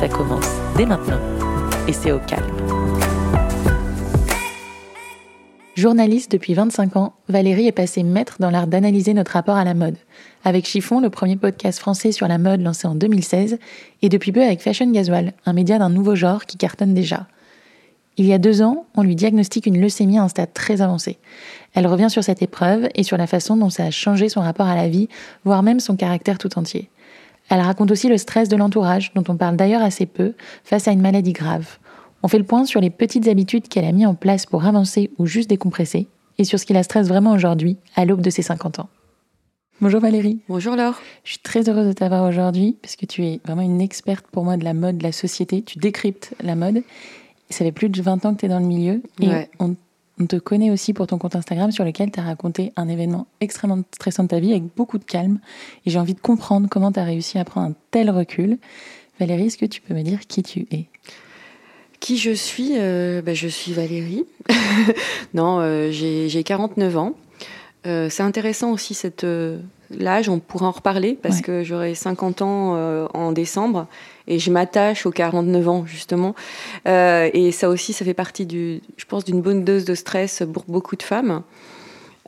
Ça commence dès maintenant et c'est au calme. Journaliste depuis 25 ans, Valérie est passée maître dans l'art d'analyser notre rapport à la mode. Avec Chiffon, le premier podcast français sur la mode lancé en 2016, et depuis peu avec Fashion Gasoil, un média d'un nouveau genre qui cartonne déjà. Il y a deux ans, on lui diagnostique une leucémie à un stade très avancé. Elle revient sur cette épreuve et sur la façon dont ça a changé son rapport à la vie, voire même son caractère tout entier. Elle raconte aussi le stress de l'entourage, dont on parle d'ailleurs assez peu, face à une maladie grave. On fait le point sur les petites habitudes qu'elle a mis en place pour avancer ou juste décompresser, et sur ce qui la stresse vraiment aujourd'hui, à l'aube de ses 50 ans. Bonjour Valérie. Bonjour Laure. Je suis très heureuse de t'avoir aujourd'hui, parce que tu es vraiment une experte pour moi de la mode, de la société. Tu décryptes la mode. Ça fait plus de 20 ans que tu es dans le milieu. Et on, te connaît aussi pour ton compte Instagram sur lequel tu as raconté un événement extrêmement stressant de ta vie avec beaucoup de calme. Et j'ai envie de comprendre comment tu as réussi à prendre un tel recul. Valérie, est-ce que tu peux me dire qui tu es? Qui je suis? Euh, ben, Je suis Valérie. non, euh, j'ai 49 ans. Euh, c'est intéressant aussi cette l'âge, on pourra en reparler parce que j'aurai 50 ans en décembre et je m'attache aux 49 ans justement. et ça aussi, ça fait partie du, je pense, d'une bonne dose de stress pour beaucoup de femmes.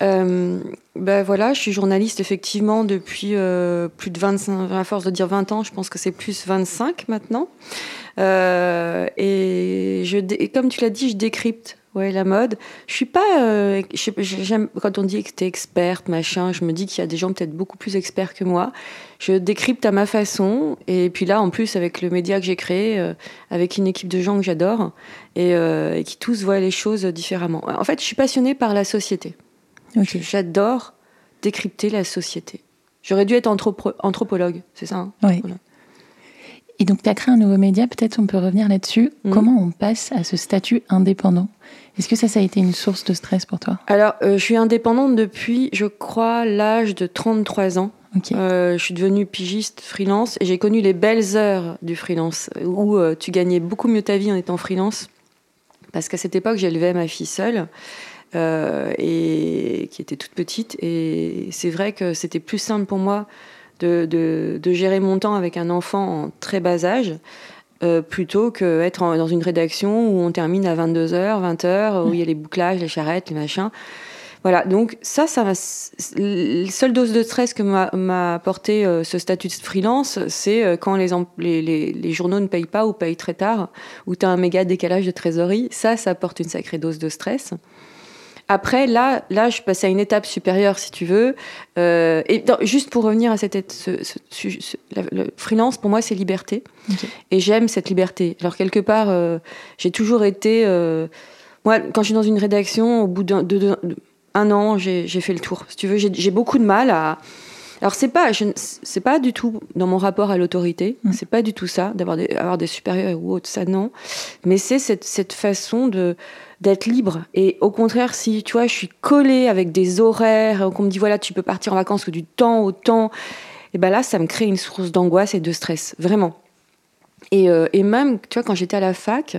ben voilà, je suis journaliste effectivement depuis plus de 25, à force de dire 20 ans, je pense que c'est plus 25 maintenant. Euh, et, je, comme tu l'as dit, je décrypte ouais, la mode. Je suis pas. Euh, j'aime quand on dit que tu es experte, machin, je me dis qu'il y a des gens peut-être beaucoup plus experts que moi. Je décrypte à ma façon. Et puis là, en plus, avec le média que j'ai créé, euh, avec une équipe de gens que j'adore et, qui tous voient les choses différemment. En fait, je suis passionnée par la société. J'adore décrypter la société. J'aurais dû être anthropologue, c'est ça hein? Oui. Et donc, tu as créé un nouveau média, peut-être on peut revenir là-dessus. Mm. Comment on passe à ce statut indépendant? Est-ce que ça, ça a été une source de stress pour toi? Alors, euh, je suis indépendante depuis, je crois, l'âge de 33 ans. Euh, je suis devenue pigiste freelance et j'ai connu les belles heures du freelance où euh, tu gagnais beaucoup mieux ta vie en étant freelance. Parce qu'à cette époque, j'élevais ma fille seule. et qui était toute petite et c'est vrai que c'était plus simple pour moi de, gérer mon temps avec un enfant en très bas âge. Euh, plutôt qu'être dans une rédaction où on termine à 22h, 20h, où il y a les bouclages, les charrettes, les machins. Voilà, donc ça, ça la seule dose de stress que m'a apporté euh, ce statut de freelance, c'est euh, quand les, journaux ne payent pas ou payent très tard, ou tu as un méga décalage de trésorerie. Ça, ça apporte une sacrée dose de stress. Après, là, là, je passe à une étape supérieure, si tu veux. Euh, et juste pour revenir à cette, ce, le freelance, pour moi, c'est liberté. Et j'aime cette liberté. Alors quelque part, euh, j'ai toujours été. Euh, moi, quand je suis dans une rédaction, au bout d'un an, j'ai fait le tour. Si tu veux, j'ai beaucoup de mal à. Alors c'est pas, c'est pas du tout dans mon rapport à l'autorité. Ce mmh. C'est pas du tout ça d'avoir des, avoir des supérieurs ou autre, ça non. Mais c'est cette, cette façon de d'être libre. Et au contraire, si tu vois, je suis collée avec des horaires, qu'on me dit voilà, tu peux partir en vacances que du temps au temps, et ben là, ça me crée une source d'angoisse et de stress, vraiment. Et, euh, et, même, tu vois, quand j'étais à la fac,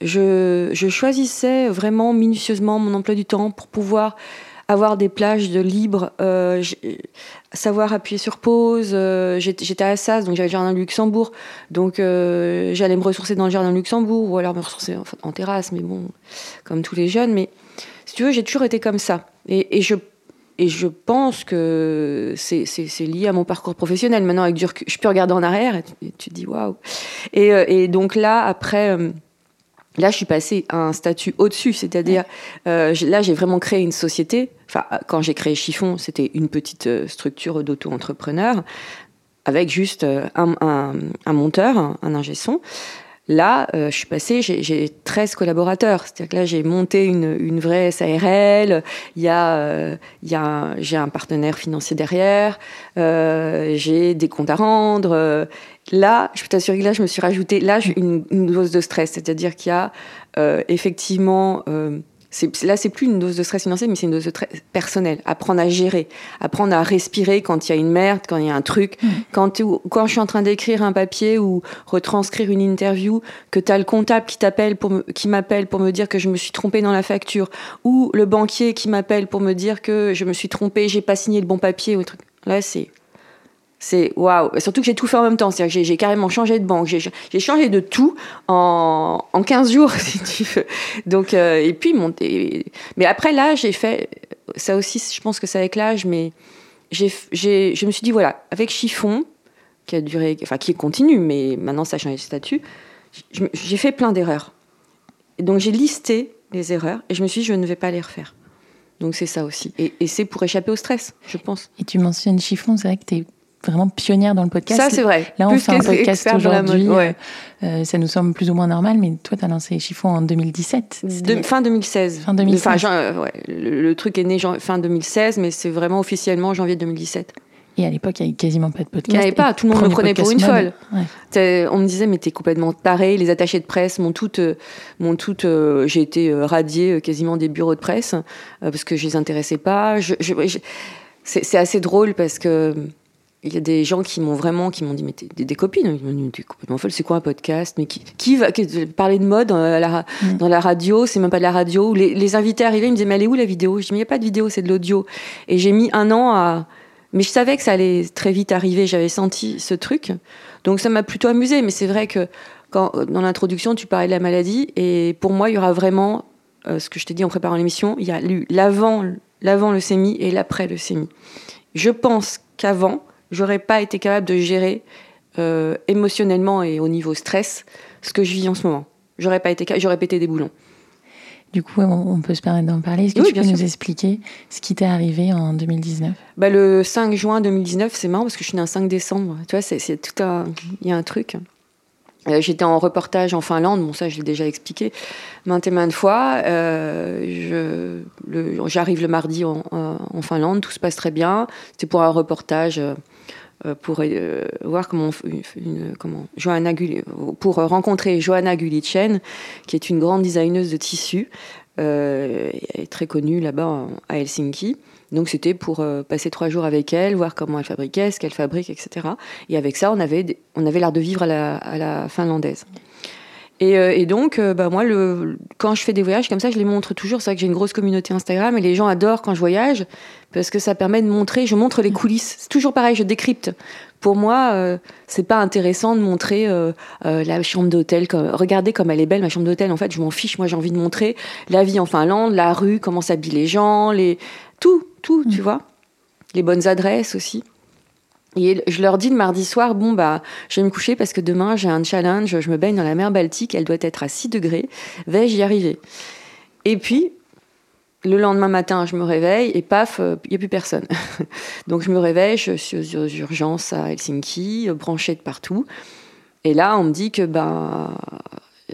je, je, choisissais vraiment minutieusement mon emploi du temps pour pouvoir avoir des plages de libre, euh, savoir appuyer sur pause. Euh, j'étais à Assas, donc j'avais le jardin de Luxembourg, donc euh, j'allais me ressourcer dans le jardin de Luxembourg ou alors me ressourcer en, terrasse, mais bon, comme tous les jeunes. Mais si tu veux, j'ai toujours été comme ça. Et, je et je pense que c'est lié à mon parcours professionnel. Maintenant, avec du je peux regarder en arrière et tu, te dis waouh. Et, et, donc là, après, Là, je suis passée à un statut au-dessus, c'est-à-dire euh, là, j'ai vraiment créé une société. Enfin, quand j'ai créé Chiffon, c'était une petite euh, structure d'auto-entrepreneur avec juste euh, un, un, un, monteur, un ingé son. Là, euh, je suis passée, j'ai 13 collaborateurs. C'est-à-dire que là, j'ai monté une, une, vraie SARL. Il y a, euh, a j'ai un partenaire financier derrière. Euh, j'ai des comptes à rendre. Là, je peux t'assurer que là, je me suis rajouté là une, une dose de stress. C'est-à-dire qu'il y a effectivement là, c'est plus une dose de stress financier, mais c'est une dose de stress personnel. Apprendre à gérer, apprendre à respirer quand il y a une merde, quand il y a un truc. Mm. Quand, quand je suis en train d'écrire un papier ou retranscrire une interview, que tu as le comptable qui t'appelle pour qui m'appelle pour me dire que je me suis trompé dans la facture, ou le banquier qui m'appelle pour me dire que je me suis trompé, j'ai pas signé le bon papier ou truc. Là, c'est c'est waouh. Surtout que j'ai tout fait en même temps. C'est-à-dire que j'ai carrément changé de banque. J'ai changé de tout en, en 15 jours, si tu veux. Donc, euh, et puis, monter. Mais après, là, j'ai fait. Ça aussi, je pense que c'est avec l'âge, mais j'ai, je me suis dit, voilà, avec Chiffon, qui a duré. Enfin, qui continue, mais maintenant, ça a changé de statut. J'ai fait plein d'erreurs. Donc, j'ai listé les erreurs et je me suis dit, je ne vais pas les refaire. Donc, c'est ça aussi. Et, et c'est pour échapper au stress, je pense. Et tu mentionnes Chiffon, c'est vrai que tu es vraiment pionnière dans le podcast. Ça, c'est vrai. Là, on fait un podcast aujourd'hui. Euh, euh, ça nous semble plus ou moins normal, mais toi, tu as lancé Chiffon en 2017. fin 2016. Fin 2016. Euh, le, truc est né fin 2016, mais c'est vraiment officiellement janvier 2017. Et à l'époque, il n'y avait quasiment pas de podcast. Il n'y avait pas, tout le monde me prenait pour une folle. On me disait, mais t'es complètement taré. Les attachés de presse m'ont toutes. M'ont toutes j'ai été radiée quasiment des bureaux de presse parce que je les intéressais pas. Je, c'est assez drôle parce que il y a des gens qui m'ont vraiment, qui m'ont dit, mais t'es des, copines, ils m'ont dit, t'es complètement folle, c'est quoi un podcast? Mais qui, qui va parler de mode dans la, mm. dans la radio? C'est même pas de la radio. Les, les, invités arrivaient, ils me disaient, mais elle est où la vidéo? Je dis, mais il n'y a pas de vidéo, c'est de l'audio. Et j'ai mis un an à. Mais je savais que ça allait très vite arriver, j'avais senti ce truc. Donc ça m'a plutôt amusé, mais c'est vrai que quand, dans l'introduction, tu parlais de la maladie, et pour moi, il y aura vraiment, euh, ce que je t'ai dit en préparant l'émission, il y a l'avant, l'avant leucémie et l'après leucémie. Je pense qu'avant, j'aurais pas été capable de gérer euh, émotionnellement et au niveau stress ce que je vis en ce moment. J'aurais pas été, j'aurais pété des boulons. Du coup, on peut se permettre d'en parler. Est-ce que tu peux nous expliquer ce qui t'est arrivé en 2019 bah, Le 5 juin 2019, c'est marrant parce que je suis née un 5 décembre. Tu vois, c'est, tout un... Il y a un truc. Euh, j'étais en reportage en Finlande, bon ça je l'ai déjà expliqué maintes et maintes fois. Euh, j'arrive le, mardi en, en, Finlande, tout se passe très bien. C'était pour un reportage euh, pour euh, voir comment, une, comment pour rencontrer Johanna Gulichen, qui est une grande designeuse de tissus, euh, très connue là-bas à Helsinki. Donc c'était pour passer trois jours avec elle, voir comment elle fabriquait, ce qu'elle fabrique, etc. Et avec ça, on avait, on avait l'art de vivre à la finlandaise. Euh, et, donc, euh, bah, moi, le, quand je fais des voyages comme ça, je les montre toujours. C'est vrai que j'ai une grosse communauté Instagram et les gens adorent quand je voyage parce que ça permet de montrer. Je montre les coulisses. C'est toujours pareil, je décrypte. Pour moi, euh, c'est pas intéressant de montrer la chambre d'hôtel. Regardez comme elle est belle, ma chambre d'hôtel. En fait, je m'en fiche. Moi, j'ai envie de montrer la vie en Finlande, la rue, comment s'habillent les gens, les... tout, tout, tu mm. vois. Les bonnes adresses aussi. Et je leur dis le mardi soir, bon, bah, je vais me coucher parce que demain, j'ai un challenge, je me baigne dans la mer Baltique, elle doit être à 6 degrés. Vais-je y arriver? Et puis, le lendemain matin, je me réveille et paf, il n'y a plus personne. Donc, je me réveille, je suis aux urgences à Helsinki, branchée de partout. Et là, on me dit que bah,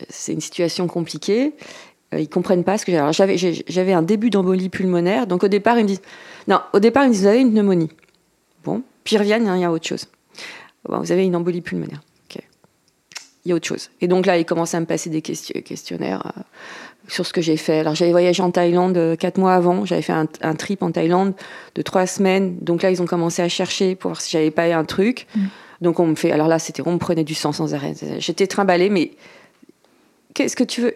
c'est une situation compliquée. Euh, ils comprennent pas ce que j'avais. J'avais un début d'embolie pulmonaire. Donc, au départ, ils me disent Non, au départ, ils me disent Vous avez une pneumonie. Bon, puis ils reviennent, hein, il y a autre chose. vous avez une embolie pulmonaire. Il y a autre chose. Et donc là, ils commencent à me passer des questionnaires euh, sur ce que j'ai fait. Alors j'avais voyagé en Thaïlande euh, quatre mois avant. J'avais fait un, trip en Thaïlande de trois semaines. Donc là, ils ont commencé à chercher pour voir si j'avais pas un truc. Mm. Donc on me fait. Alors là, c'était on me prenait du sang sans arrêt. J'étais trimballée, mais qu'est-ce que tu veux?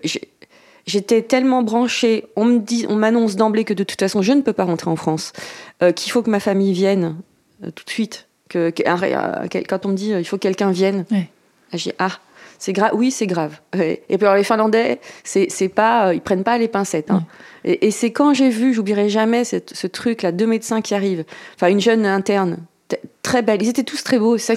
J'étais tellement branchée. On me dit, on m'annonce d'emblée que de toute façon, je ne peux pas rentrer en France. Euh, qu'il faut que ma famille vienne euh, tout de suite. Que, quand on me dit euh, il faut que quelqu'un vienne, j'ai ah c'est grave, oui c'est grave. Et puis alors, les Finlandais, c'est pas, euh, ils prennent pas les pincettes. Hein. Et, c'est quand j'ai vu, j'oublierai jamais ce truc là, deux médecins qui arrivent, enfin une jeune interne très belle. Ils étaient tous très beaux. Ça,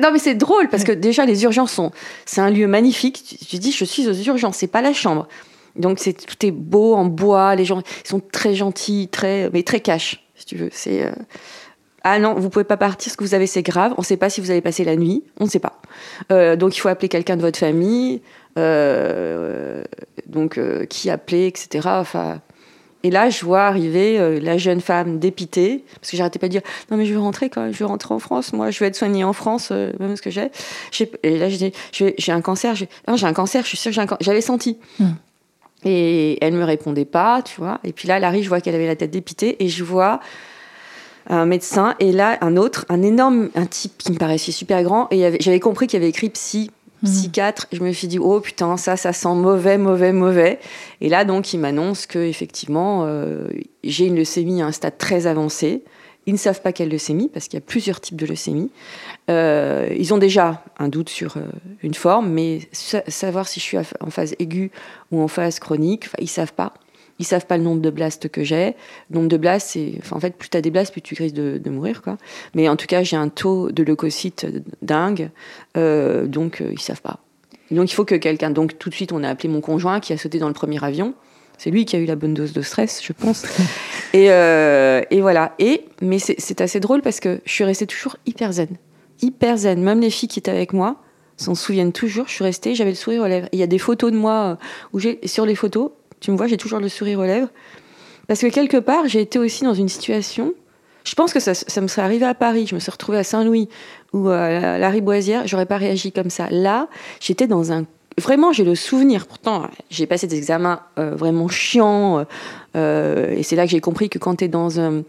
non, mais c'est drôle parce que déjà les urgences sont, c'est un lieu magnifique. Tu dis, je suis aux urgences, c'est pas la chambre. Donc c'est tout est beau en bois. Les gens ils sont très gentils, très mais très cash, si tu veux. C'est ah non, vous pouvez pas partir, ce que vous avez c'est grave, on ne sait pas si vous allez passer la nuit, on ne sait pas. Euh, donc il faut appeler quelqu'un de votre famille, euh, donc qui appeler, etc. Enfin, et là, je vois arriver la jeune femme dépitée, parce que j'arrêtais pas de dire non mais je veux rentrer quand même, je veux rentrer en France, moi je veux être soignée en France, même ce que j'ai. Et là je dis j'ai un cancer, j'ai un cancer, je suis sûre que j'ai un cancer, j'avais senti. Hmm. Et elle me répondait pas, tu vois. Et puis là, elle arrive, je vois qu'elle avait la tête dépitée, et je vois un médecin, et là, un autre, un énorme, un type qui me paraissait super grand, et j'avais compris qu'il y avait écrit psy, mhm. psychiatre. Je me suis dit, oh putain, ça, ça sent mauvais, mauvais, mauvais. Et là, donc, il m'annonce que effectivement, euh, j'ai une leucémie à un stade très avancé. Ils ne savent pas quelle leucémie, parce qu'il y a plusieurs types de leucémie. Euh, ils ont déjà un doute sur euh, une forme, mais savoir si je suis en phase aiguë ou en phase chronique, ils savent pas. Ils savent pas le nombre de blasts que j'ai. Le nombre de blasts, c'est, en fait, plus tu as des blasts, plus tu risques de, mourir, quoi. Mais en tout cas, j'ai un taux de leucocytes dingue, euh, donc ils savent pas. Donc il faut que quelqu'un. Donc tout de suite, on a appelé mon conjoint qui a sauté dans le premier avion. C'est lui qui a eu la bonne dose de stress, je pense. et, et, voilà. Et mais c'est assez drôle parce que je suis restée toujours hyper zen hyper zen. Même les filles qui étaient avec moi s'en souviennent toujours. Je suis restée, j'avais le sourire aux lèvres. Il y a des photos de moi euh, où j'ai, sur les photos, tu me vois, j'ai toujours le sourire aux lèvres. Parce que quelque part, j'ai été aussi dans une situation. Je pense que ça, me serait arrivé à Paris. Je me suis retrouvée à Saint-Louis ou à la Riboisière. J'aurais pas réagi comme ça. Là, j'étais dans un vraiment, j'ai le souvenir. Pourtant, j'ai passé des examens euh, vraiment chiants. Euh, et c'est là que j'ai compris que quand, es dans un,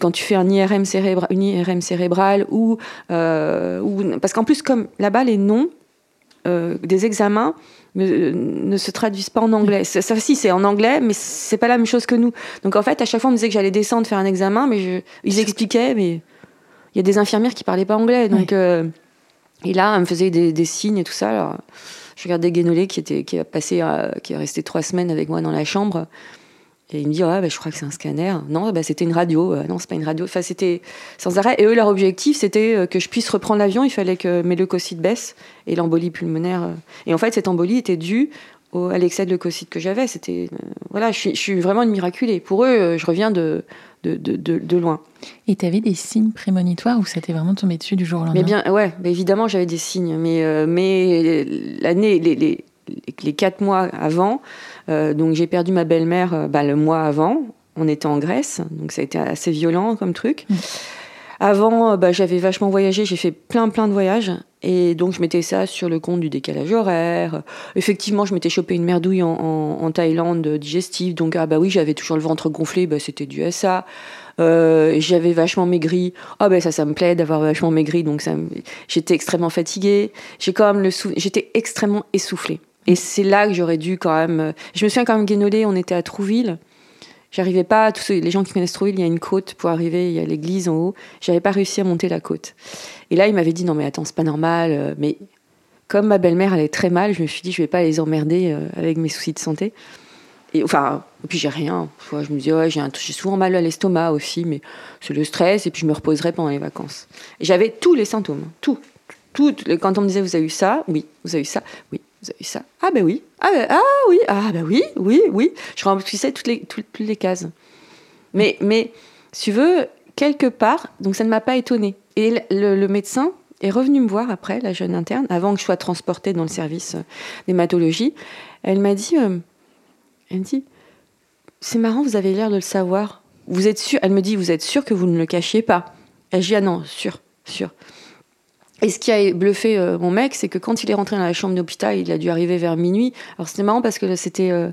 quand tu fais un IRM, cérébral, une IRM cérébrale, ou, euh, ou parce qu'en plus, comme là-bas, les noms des examens ne, se traduisent pas en anglais. Ça, si, c'est en anglais, mais c'est pas la même chose que nous. Donc en fait, à chaque fois, on me disait que j'allais descendre faire un examen, mais je, ils expliquaient, mais il y a des infirmières qui parlaient pas anglais. Donc, et là, elle me faisait des, des signes et tout ça. Alors, je regardais Guénolé qui, était, qui, a passé, euh, qui est resté trois semaines avec moi dans la chambre. Et il me dit, ah, bah, je crois que c'est un scanner. Non, bah, c'était une radio. Euh, non, c'est pas une radio. Enfin, c'était sans arrêt. Et eux, leur objectif, c'était euh, que je puisse reprendre l'avion. Il fallait que mes leucocytes baissent et l'embolie pulmonaire. Et en fait, cette embolie était due au, à l'excès de leucocytes que j'avais. C'était, voilà, je suis, je suis, vraiment une miraculée. Pour eux, je reviens de, de, de, de, loin. Et tu avais des signes prémonitoires ou ça t'est vraiment tombé dessus du jour au lendemain? Mais bien, ouais, évidemment j'avais des signes, mais, euh, mais l'année, les, les, les, quatre mois avant, euh, donc j'ai perdu ma belle-mère euh, bah, le mois avant, on était en Grèce, donc ça a été assez violent comme truc. Mmh. Avant, bah, j'avais vachement voyagé, j'ai fait plein plein de voyages. Et donc je mettais ça sur le compte du décalage horaire. Effectivement, je m'étais chopé une merdouille en, en, Thaïlande digestive. Donc ah bah oui, j'avais toujours le ventre gonflé, bah, c'était dû à ça. Euh, j'avais vachement maigri. Ah ben ça, ça me plaît d'avoir vachement maigri. Donc ça, j'étais extrêmement fatiguée. J'ai quand même le j'étais extrêmement essoufflée. Et c'est là que j'aurais dû quand même. Je me souviens quand même guénolé. On était à Trouville. J'arrivais pas, les gens qui connaissent Trouville, il y a une côte pour arriver, il y a l'église en haut. J'avais pas réussi à monter la côte. Et là, il m'avait dit non mais attends, c'est pas normal. Euh, mais comme ma belle-mère allait très mal, je me suis dit je vais pas les emmerder euh, avec mes soucis de santé. Et enfin, puis j'ai rien. Je me dis ouais, j'ai souvent mal à l'estomac aussi, mais c'est le stress et puis je me reposerai pendant les vacances. J'avais tous les symptômes, tout, tout. Quand on me disait vous avez eu ça, oui, vous avez eu ça, oui, vous avez ça? Ah ben oui, ah, ben, ah oui, ah ben oui, oui, oui. Je remplissais toutes les, toutes, les cases. Mais, mais, si tu veux, quelque part, donc ça ne m'a pas étonnée. Et le, médecin est revenu me voir après, la jeune interne, avant que je sois transportée dans le service euh, d'hématologie. Elle m'a dit, euh, elle dit, c'est marrant, vous avez l'air de le savoir. Vous êtes sûr Elle me dit, vous êtes sûr que vous ne le cachiez pas? Elle dit, ah non, sûr, sûr. Et ce qui a bluffé euh, mon mec, c'est que quand il est rentré dans la chambre d'hôpital, il a dû arriver vers minuit. Alors c'était marrant parce que c'était euh,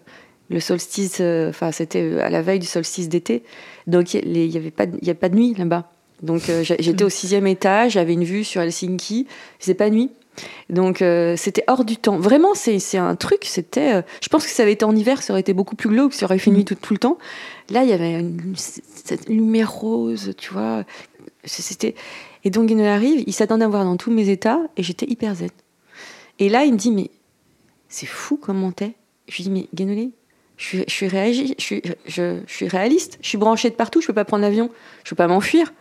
le solstice, euh, enfin c'était à la veille du solstice d'été, donc il n'y avait pas, il a pas de nuit là-bas. Donc j'étais au sixième étage, j'avais une vue sur Helsinki, c'est pas nuit. Donc c'était hors du temps. Vraiment, c'est un truc. C'était, je pense que ça avait été en hiver, ça aurait été beaucoup plus glauque, ça aurait fait nuit mm. tout, tout le temps. Là, il y avait une, cette lumière rose, tu vois. C'était et donc il arrive, il s'attendait à voir dans tous mes états et j'étais hyper zen. Et là, il me dit Mais c'est fou comment t'es. Je lui dis Mais Guénolé, je suis, je, suis réaliste, je suis branchée de partout, je peux pas prendre l'avion, je peux pas m'enfuir.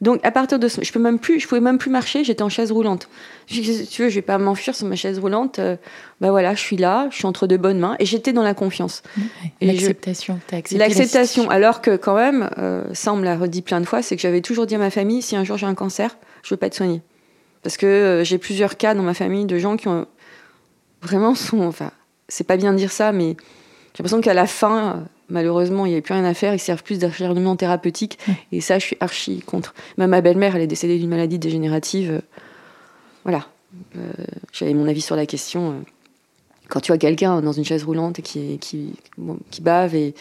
Donc à partir de ce, je peux même plus, je pouvais même plus marcher, j'étais en chaise roulante. Je dis, tu veux, je vais pas m'enfuir sur ma chaise roulante. Euh, bah voilà, je suis là, je suis entre de bonnes mains et j'étais dans la confiance. L'acceptation, L'acceptation, alors que quand même, euh, ça on me l'a redit plein de fois, c'est que j'avais toujours dit à ma famille, si un jour j'ai un cancer, je veux pas être soignée. Parce que euh, j'ai plusieurs cas dans ma famille de gens qui ont vraiment sont, enfin, c'est pas bien de dire ça, mais j'ai l'impression qu'à la fin, malheureusement, il n'y avait plus rien à faire. Ils servent plus d'acharnement thérapeutique. Et ça, je suis archi contre. Même ma belle-mère, elle est décédée d'une maladie dégénérative. voilà. Euh, j'avais mon avis sur la question. Quand tu vois quelqu'un dans une chaise roulante qui, qui, qui bave et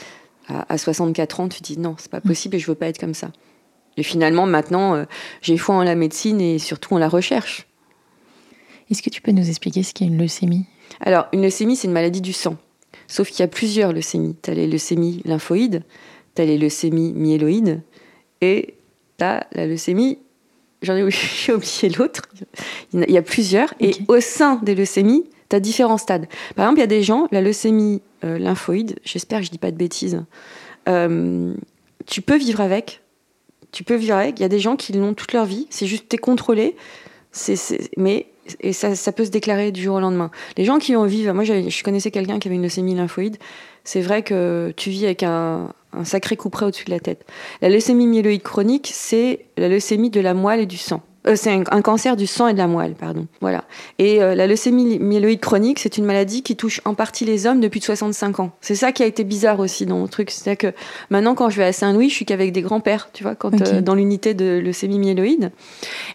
à, 64 ans, tu te dis non, c'est pas possible et je veux pas être comme ça. Et finalement, maintenant, euh, j'ai foi en la médecine et surtout en la recherche. Est-ce que tu peux nous expliquer ce qu'est une leucémie? Alors, une leucémie, c'est une maladie du sang. Sauf qu'il y a plusieurs leucémies. Tu as les leucémies lymphoïdes, tu as les leucémies myéloïdes, et tu as la leucémie, j'en ai, oublié l'autre, il y a plusieurs, et au sein des leucémies, tu as différents stades. Par exemple, il y a des gens, la leucémie euh, lymphoïde, j'espère que je dis pas de bêtises, euh, tu peux vivre avec, tu peux vivre avec, il y a des gens qui l'ont toute leur vie, c'est juste, tu es contrôlé, mais et ça, peut se déclarer du jour au lendemain. Les gens qui en vivent, moi je connaissais quelqu'un qui avait une leucémie lymphoïde, c'est vrai que tu vis avec un, sacré couperet au-dessus de la tête. La leucémie myéloïde chronique, c'est la leucémie de la moelle et du sang. Euh, c'est un, cancer du sang et de la moelle, pardon. Voilà. Et euh, la leucémie myéloïde chronique, c'est une maladie qui touche en partie les hommes depuis 65 ans. C'est ça qui a été bizarre aussi dans le truc. C'est-à-dire que maintenant, quand je vais à Saint-Louis, je suis qu'avec des grands-pères, tu vois, quand, euh, dans l'unité de leucémie myéloïde.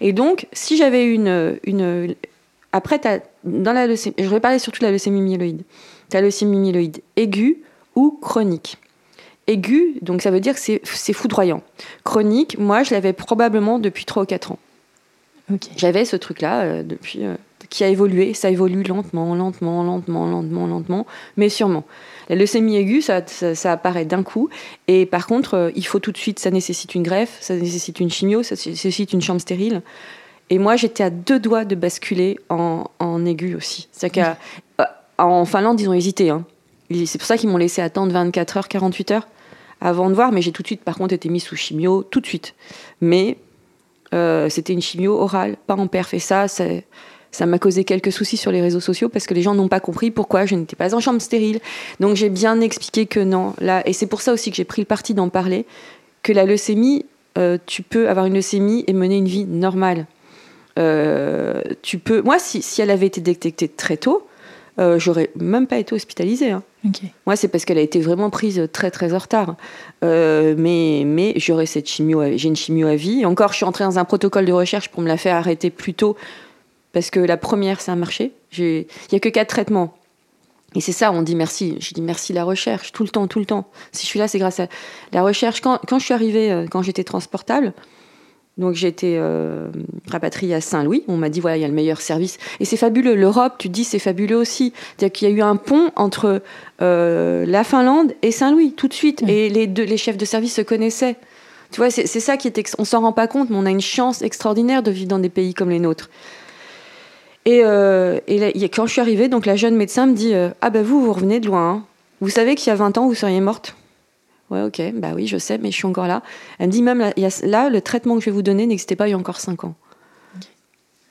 Et donc, si j'avais une, une. Après, dans la leucémie, je vais parler surtout de la leucémie myéloïde. Tu as la leucémie myéloïde aiguë ou chronique? Aiguë, donc ça veut dire que c'est foudroyant. Chronique, moi, je l'avais probablement depuis 3 ou 4 ans. J'avais ce truc-là euh, depuis euh, qui a évolué. Ça évolue lentement, lentement, lentement, lentement, lentement, mais sûrement. La leucémie aiguë, ça, ça, apparaît d'un coup. Et par contre, euh, il faut tout de suite, ça nécessite une greffe, ça nécessite une chimio, ça nécessite une chambre stérile. Et moi, j'étais à deux doigts de basculer en, en aigu aussi. C'est-à-dire Finlande, ils ont hésité. Hein. C'est pour ça qu'ils m'ont laissé attendre 24 heures, 48 heures avant de voir. Mais j'ai tout de suite, par contre, été mise sous chimio, tout de suite. Mais euh, c'était une chimio orale, pas en perf. Et ça, ça m'a causé quelques soucis sur les réseaux sociaux parce que les gens n'ont pas compris pourquoi je n'étais pas en chambre stérile. Donc j'ai bien expliqué que non. Là, et c'est pour ça aussi que j'ai pris le parti d'en parler, que la leucémie, euh, tu peux avoir une leucémie et mener une vie normale. Euh, tu peux. Moi, si, si, elle avait été détectée très tôt, euh, j'aurais même pas été hospitalisée. Hein. Moi, c'est parce qu'elle a été vraiment prise très très en retard. Euh, mais mais j'aurais cette chimio, j'ai une chimio à vie. Encore, je suis entrée dans un protocole de recherche pour me la faire arrêter plus tôt parce que la première, ça a marché. Il y a que quatre traitements. Et c'est ça, on dit merci. Je dis merci la recherche, tout le temps, tout le temps. Si je suis là, c'est grâce à la recherche. Quand, quand je suis arrivée, euh, quand j'étais transportable, donc j'ai été euh, rapatriée à Saint-Louis. On m'a dit voilà, il y a le meilleur service. Et c'est fabuleux. L'Europe, tu dis, c'est fabuleux aussi. C'est-à-dire qu'il y a eu un pont entre euh, la Finlande et Saint-Louis tout de suite. Et les, deux, chefs de service se connaissaient. Tu vois, c'est ça qui est. On s'en rend pas compte, mais on a une chance extraordinaire de vivre dans des pays comme les nôtres. Et, euh, quand je suis arrivée, donc la jeune médecin me dit Ah ben vous, vous revenez de loin. Hein. Vous savez qu'il y a 20 ans, vous seriez morte? Ouais, ok, bah oui, je sais, mais je suis encore là. Elle me dit même, là, le traitement que je vais vous donner n'existait pas il y a encore 5 ans.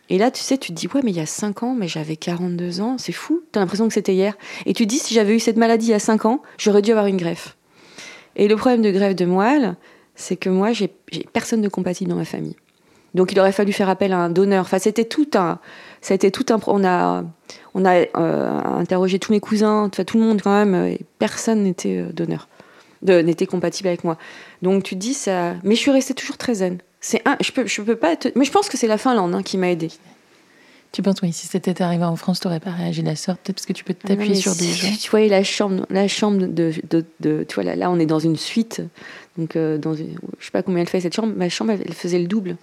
Et là, tu sais, tu te dis, ouais, mais il y a 5 ans, mais j'avais 42 ans, c'est fou, tu as l'impression que c'était hier. Et tu te dis, si j'avais eu cette maladie il y a 5 ans, j'aurais dû avoir une greffe. Et le problème de greffe de moelle, c'est que moi, j'ai personne de compatible dans ma famille. Donc il aurait fallu faire appel à un donneur. Enfin, c'était tout un, ça tout un. On a, on a euh, interrogé tous mes cousins, tout le monde quand même, et personne n'était euh, donneur n'était compatible avec moi. Donc tu te dis ça. Mais je suis restée toujours très zen. C'est un, je peux, je peux pas. Mais je pense que c'est la Finlande hein, qui m'a aidée. Tu penses, oui, si c'était arrivé en France, tu n'aurais pas réagi de la sorte, peut-être parce que tu peux t'appuyer sur des gens. Tu vois, la chambre, la chambre de, de, de, tu vois, là, là, on est dans une suite, donc euh, dans une, je sais pas combien elle fait cette chambre, ma chambre, elle, faisait le double.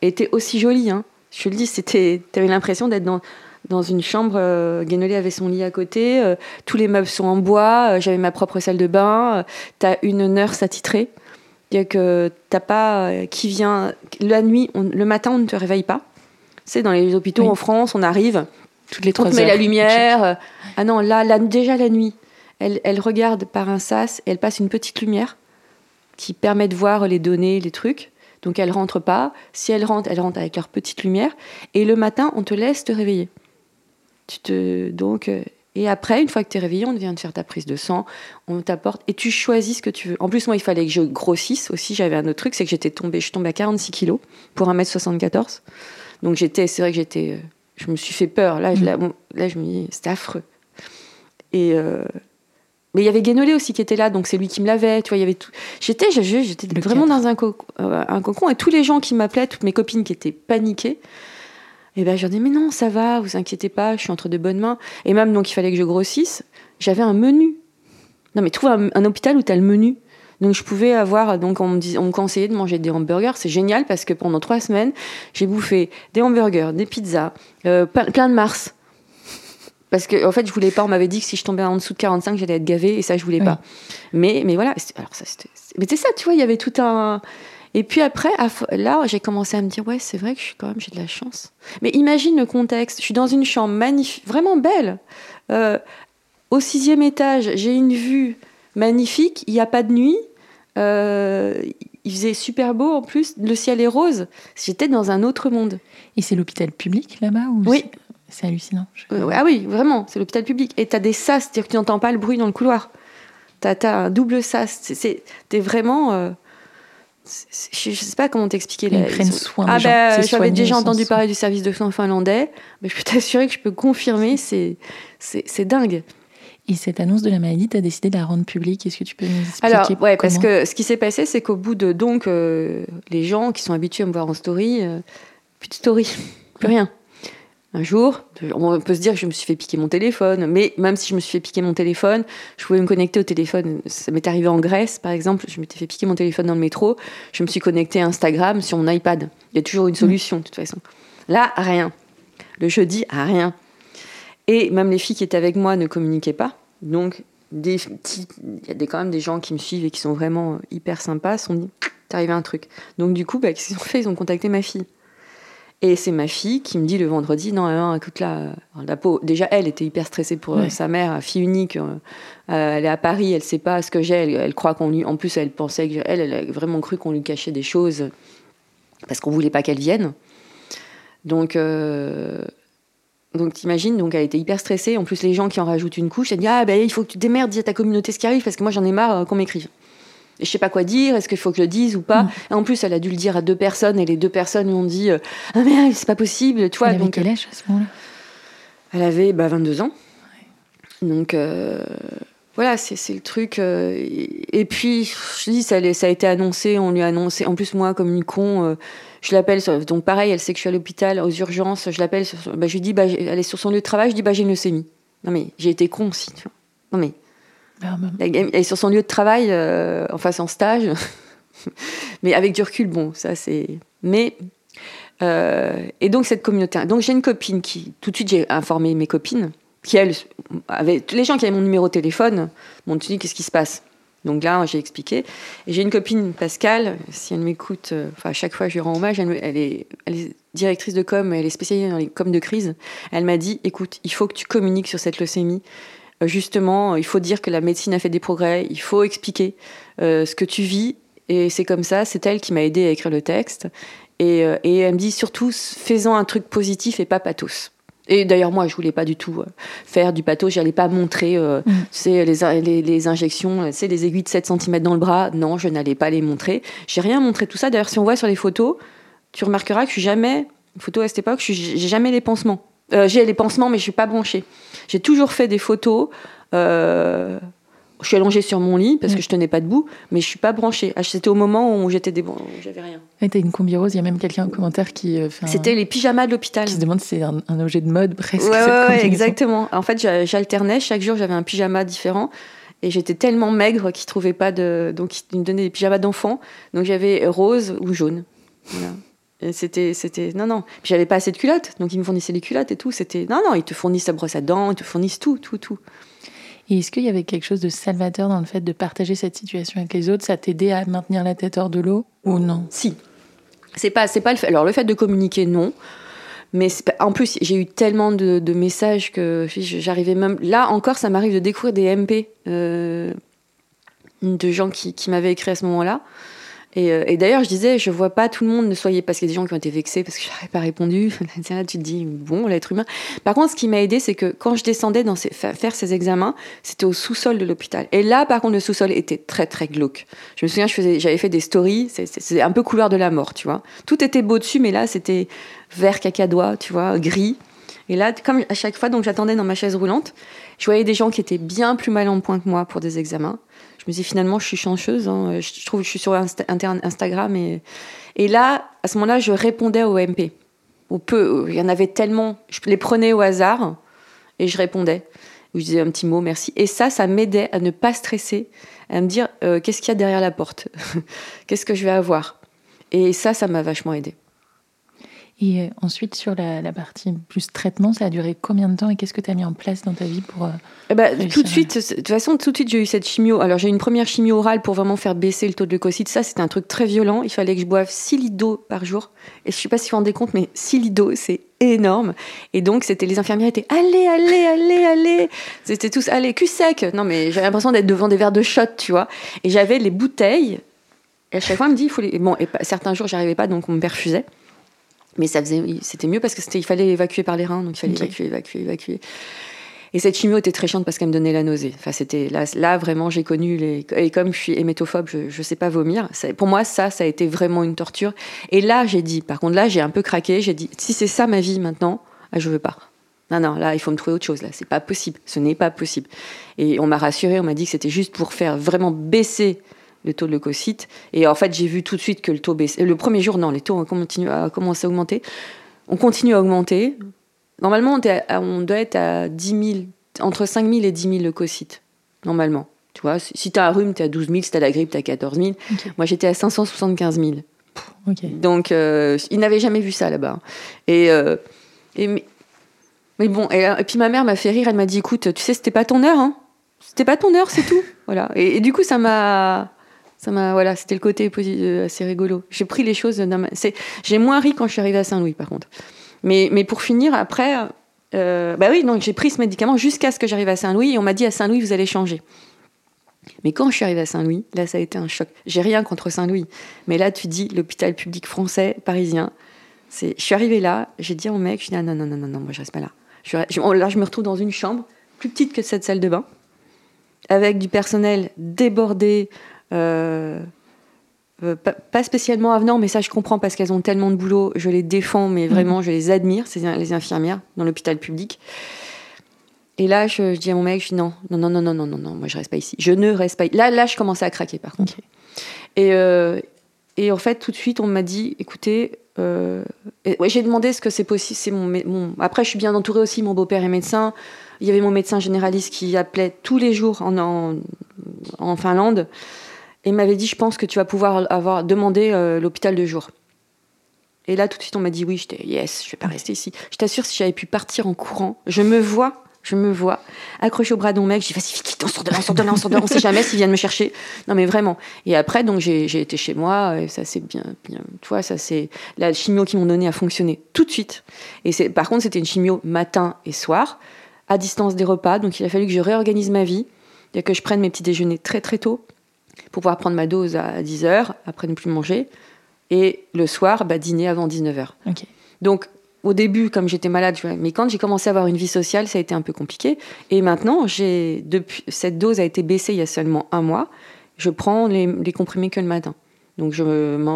Elle était aussi jolie, hein. Je te le dis, c'était, avais l'impression d'être dans, dans une chambre. Euh, avait son lit à côté. Euh, tous les meubles sont en bois. Euh, j'avais ma propre salle de bain. tu as une nurse attitrée. Il que t'as pas qui vient la nuit, le matin on ne te réveille pas. C'est dans les hôpitaux en France, on arrive, toutes les trois on met la lumière. Ah non, là, là, déjà la nuit, elle, elle regarde par un sas et elle passe une petite lumière qui permet de voir les données, les trucs. Donc elles rentrent pas. Si elles rentrent, elles rentrent avec leur petite lumière. Et le matin, on te laisse te réveiller. Tu te donc euh, et après, une fois que tu es réveillé, on vient de faire ta prise de sang, on t'apporte et tu choisis ce que tu veux. En plus, moi, il fallait que je grossisse aussi. J'avais un autre truc, c'est que j'étais tombée, je suis tombée à 46 kilos pour 1m74. Donc j'étais, c'est vrai que j'étais, euh, je me suis fait peur. Là, je, là, là, je me dis, c'était affreux. Et euh, mais il y avait Guénolé aussi qui était là, donc c'est lui qui me lavait. Tu vois, il y avait tout. J'étais, j'étais vraiment dans un, euh, un cocon et tous les gens qui m'appelaient, toutes mes copines qui étaient paniquées. Et ben, je leur dis, mais non, ça va, vous inquiétez pas, je suis entre de bonnes mains. Et même, donc, il fallait que je grossisse. J'avais un menu. Non, mais trouve un, hôpital où tu as le menu. Donc, je pouvais avoir, donc, on me, dis, on me conseillait de manger des hamburgers. C'est génial parce que pendant trois semaines, j'ai bouffé des hamburgers, des pizzas, euh, plein de Mars. Parce que, en fait, je voulais pas, on m'avait dit que si je tombais en dessous de 45, j'allais être gavée, et ça, je voulais pas. Mais, mais voilà, alors ça, mais c'est ça, tu vois, il y avait tout un. Et puis après, là, j'ai commencé à me dire, ouais, c'est vrai que je suis quand même, j'ai de la chance. Mais imagine le contexte. Je suis dans une chambre magnifique, vraiment belle. Euh, au sixième étage, j'ai une vue magnifique. Il n'y a pas de nuit. Euh, il faisait super beau en plus. Le ciel est rose. J'étais dans un autre monde. Et c'est l'hôpital public là-bas Oui. C'est hallucinant? Euh, ah oui, vraiment, c'est l'hôpital public. Et tu as des sas, c'est-à-dire que tu n'entends pas le bruit dans le couloir. Tu as, un double sas. Tu es vraiment je, ne sais pas comment t'expliquer. Ils prennent soin. Ah ben, j'avais déjà entendu parler du service de soins finlandais, mais je peux t'assurer que je peux confirmer, c'est c'est dingue. Et cette annonce de la maladie, tu as décidé de la rendre publique. Est-ce que tu peux nous expliquer Alors, ouais, parce que ce qui s'est passé, c'est qu'au bout de donc euh, les gens qui sont habitués à me voir en story, euh, plus de story, plus rien un jour, on peut se dire que je me suis fait piquer mon téléphone, mais même si je me suis fait piquer mon téléphone, je pouvais me connecter au téléphone. Ça m'est arrivé en Grèce, par exemple, je m'étais fait piquer mon téléphone dans le métro, je me suis connecté à Instagram sur mon iPad. Il y a toujours une mm. solution, de toute façon. Là, rien. Le jeudi, rien. Et même les filles qui étaient avec moi ne communiquaient pas. Donc, il y a des, quand même des gens qui me suivent et qui sont vraiment hyper sympas, sont dit, t'es arrivé un truc. Donc, du coup, bah, qu'est-ce qu'ils ont fait? Ils ont contacté ma fille. Et c'est ma fille qui me dit le vendredi, non, non écoute là, la peau, déjà elle était hyper stressée pour euh, sa mère, fille unique, euh, euh, elle est à Paris, elle sait pas ce que j'ai, elle, croit qu'on lui, en plus elle pensait que elle, elle a vraiment cru qu'on lui cachait des choses parce qu'on voulait pas qu'elle vienne. Donc donc t'imagines, donc elle était hyper stressée. En plus les gens qui en rajoutent une couche, elle dit ah ben il faut que tu démerdes, dis à ta communauté ce qui arrive parce que moi j'en ai marre qu'on m'écrive et je sais pas quoi dire, est-ce qu'il faut que je le dise ou pas mm. Et en plus, elle a dû le dire à deux personnes et les deux personnes lui ont dit euh, Ah, mais c'est pas possible, tu vois. Elle avait quel âge à ce moment-là? Elle avait bah, 22 ans. Donc euh, voilà, c'est le truc. Euh, et, puis, je dis, ça, ça, a été annoncé, on lui a annoncé. En plus, moi, comme une con, je l'appelle. Donc pareil, elle sait que je suis à l'hôpital, aux urgences, je l'appelle. Bah, je lui dis bah, Elle est sur son lieu de travail, je dis bah, J'ai une leucémie. Non, mais j'ai été con aussi, tu vois. Non, mais elle est sur son lieu de travail, euh, enfin en stage. mais avec du recul, bon, ça c'est. Mais. Euh, et donc cette communauté. Donc j'ai une copine qui. Tout de suite, j'ai informé mes copines, qui elles. Avaient, les gens qui avaient mon numéro de téléphone m'ont dit qu'est-ce qui se passe? Donc là, j'ai expliqué. Et j'ai une copine, Pascal, si elle m'écoute, euh, à chaque fois, je lui rends hommage. Elle, elle, est, elle, est, directrice de com, elle est spécialisée dans les com de crise. Elle m'a dit écoute, il faut que tu communiques sur cette leucémie. Euh, justement, il faut dire que la médecine a fait des progrès, il faut expliquer euh, ce que tu vis. Et c'est comme ça, c'est elle qui m'a aidé à écrire le texte. Et, euh, et elle me dit surtout, faisant un truc positif et pas pathos. Et d'ailleurs, moi, je voulais pas du tout faire du pathos. J'allais pas montrer, euh, mm. les, les, les, injections, c'est les aiguilles de 7 cm dans le bras. Non, je n'allais pas les montrer. J'ai rien montré tout ça. D'ailleurs, si on voit sur les photos, tu remarqueras que je suis jamais, photo à cette époque, j'ai jamais les pansements. Euh, j'ai les pansements, mais je suis pas branchée. J'ai toujours fait des photos. Euh, je suis allongée sur mon lit parce que je tenais pas debout, mais je suis pas branchée. Ah, c'était au moment où j'étais débon... j'avais rien. Et t'as une combi rose, il y a même quelqu'un en commentaire qui. Euh, c'était les pyjamas de l'hôpital. Qui se demande si c'est un, objet de mode presque. Ouais, ouais, exactement. En fait, j'alternais. Chaque jour, j'avais un pyjama différent. Et j'étais tellement maigre qu'ils trouvaient pas de. Donc, ils me donnaient des pyjamas d'enfant. Donc, j'avais rose ou jaune. Voilà. C'était, c'était, non, non. Puis j'avais pas assez de culottes, donc ils me fournissaient les culottes et tout. C'était, non, non, ils te fournissent la brosse à dents, ils te fournissent tout, tout, tout. Et est-ce qu'il y avait quelque chose de salvateur dans le fait de partager cette situation avec les autres? Ça t'aidait à maintenir la tête hors de l'eau ou non? Si. C'est pas, c'est pas le fait. Alors le fait de communiquer, non. Mais en plus, j'ai eu tellement de, messages que j'arrivais même. Là encore, ça m'arrive de découvrir des MP euh, de gens qui, qui m'avaient écrit à ce moment-là. Et, et d'ailleurs, je disais, je vois pas tout le monde, ne soyez parce qu'il y a des gens qui ont été vexés parce que je n'avais pas répondu. Tu te dis, bon, l'être humain. Par contre, ce qui m'a aidé, c'est que quand je descendais dans faire ces examens, c'était au sous-sol de l'hôpital. Et là, par contre, le sous-sol était très, très glauque. Je me souviens, j'avais fait des stories, c'est un peu couloir de la mort, tu vois. Tout était beau dessus, mais là, c'était vert cacadois, tu vois, gris. Et là, comme à chaque fois, donc j'attendais dans ma chaise roulante, je voyais des gens qui étaient bien plus mal en point que moi pour des examens. Je me disais finalement, je suis chanceuse. Hein. Je trouve que je suis sur Instagram et, et là, à ce moment-là, je répondais au MP. Au peu, il y en avait tellement. Je les prenais au hasard et je répondais. Je disais un petit mot, merci. Et ça, ça m'aidait à ne pas stresser, à me dire euh, qu'est-ce qu'il y a derrière la porte, qu'est-ce que je vais avoir? Et ça, ça m'a vachement aidé. Et euh, ensuite, sur la, partie plus traitement, ça a duré combien de temps et qu'est-ce que tu as mis en place dans ta vie pour. Euh, eh ben, tout de suite, de toute façon, tout de suite, j'ai eu cette chimio. Alors, j'ai eu une première chimio orale pour vraiment faire baisser le taux de leucocytes. Ça, c'était un truc très violent. Il fallait que je boive 6 litres d'eau par jour. Et je ne sais pas si vous vous rendez compte, mais 6 litres d'eau, c'est énorme. Et donc, c'était les infirmières étaient allez, allez, allez, allez. C'était tous allez, cul sec. Non, mais j'avais l'impression d'être devant des verres de shot, tu vois. Et j'avais les bouteilles. Et à chaque fois, on me dit, il faut les. Bon, et certains jours, j'arrivais pas, donc on me perfusait. Mais ça faisait, c'était mieux parce que c'était, il fallait évacuer par les reins, donc il fallait évacuer, évacuer, évacuer. Et cette chimio était très chiante parce qu'elle me donnait la nausée. Enfin, c'était là, là vraiment, j'ai connu les. Et comme je suis hémétophobe, je, ne sais pas vomir. pour moi, ça, ça a été vraiment une torture. Et là, j'ai dit, par contre, là, j'ai un peu craqué. J'ai dit, si c'est ça ma vie maintenant, ah, je veux pas. Non, non, là, il faut me trouver autre chose. Là, c'est pas possible. Ce n'est pas possible. Et on m'a rassuré. On m'a dit que c'était juste pour faire vraiment baisser le taux de leucocytes. Et en fait, j'ai vu tout de suite que le taux baissait. Le premier jour, non, les taux ont continué à commencer à augmenter. On continue à augmenter. Normalement, on, doit être à 10 000, entre 5 000 et 10 000 leucocytes, normalement. Tu vois, si tu as un rhume, tu as 12 000, si tu as la grippe, tu as 14 000. Moi, j'étais à 575 000. Donc, euh, ils n'avaient jamais vu ça là-bas. Et, euh, et mais, bon, et, puis ma mère m'a fait rire, elle m'a dit écoute, tu sais, c'était pas ton heure, hein. C'était pas ton heure, c'est tout. voilà. et, du coup, ça m'a voilà, c'était le côté euh, assez rigolo. J'ai pris les choses. J'ai moins ri quand je suis arrivée à Saint-Louis, par contre. Mais, pour finir, après, euh, bah oui, donc j'ai pris ce médicament jusqu'à ce que j'arrive à Saint-Louis et on m'a dit à Saint-Louis, vous allez changer. Mais quand je suis arrivée à Saint-Louis, là, ça a été un choc. J'ai rien contre Saint-Louis. Mais là, tu dis, l'hôpital public français, parisien. Je suis arrivée là, j'ai dit au mec, je dis, ah, non, non, non, non, non, moi, je reste pas là. Là, je me retrouve dans une chambre plus petite que cette salle de bain, avec du personnel débordé, euh, euh, pas, spécialement avenant, mais ça je comprends parce qu'elles ont tellement de boulot, je les défends, mais vraiment je les admire, ces, les infirmières dans l'hôpital public. Et là, je, dis à mon mec, je dis non, non, non, non, non, non, non, non, moi je reste pas ici. Je ne reste pas ici. Là, là, je commençais à craquer par contre. Et, euh, et en fait, tout de suite, on m'a dit, écoutez, euh, ouais, j'ai demandé ce que c'est possible. C'est mon, mon, Après, je suis bien entourée aussi. Mon beau-père est médecin. Il y avait mon médecin généraliste qui appelait tous les jours en, en, en Finlande. Et m'avait dit, je pense que tu vas pouvoir avoir demandé euh, l'hôpital de jour. Et là, tout de suite, on m'a dit oui. J'étais yes, je vais pas rester ici. Je t'assure, si j'avais pu partir en courant, je me vois, je me vois accroché au bras de mon mec. Dis vas-y, vite, on sort de là, on sort de là, on sort de là. On sait jamais s'ils viennent me chercher. Non, mais vraiment. Et après, donc j'ai été chez moi. Et ça c'est bien, bien. Tu vois, ça c'est la chimio qu'ils m'ont donnée a fonctionné tout de suite. Et par contre, c'était une chimio matin et soir, à distance des repas. Donc il a fallu que je réorganise ma vie, et que je prenne mes petits déjeuners très très tôt pouvoir prendre ma dose à 10h, après ne plus manger. Et le soir, bah, dîner avant 19h. Donc, au début, comme j'étais malade, mais quand j'ai commencé à avoir une vie sociale, ça a été un peu compliqué. Et maintenant, j'ai depuis cette dose a été baissée il y a seulement un mois. Je prends les, les comprimés que le matin. Donc je,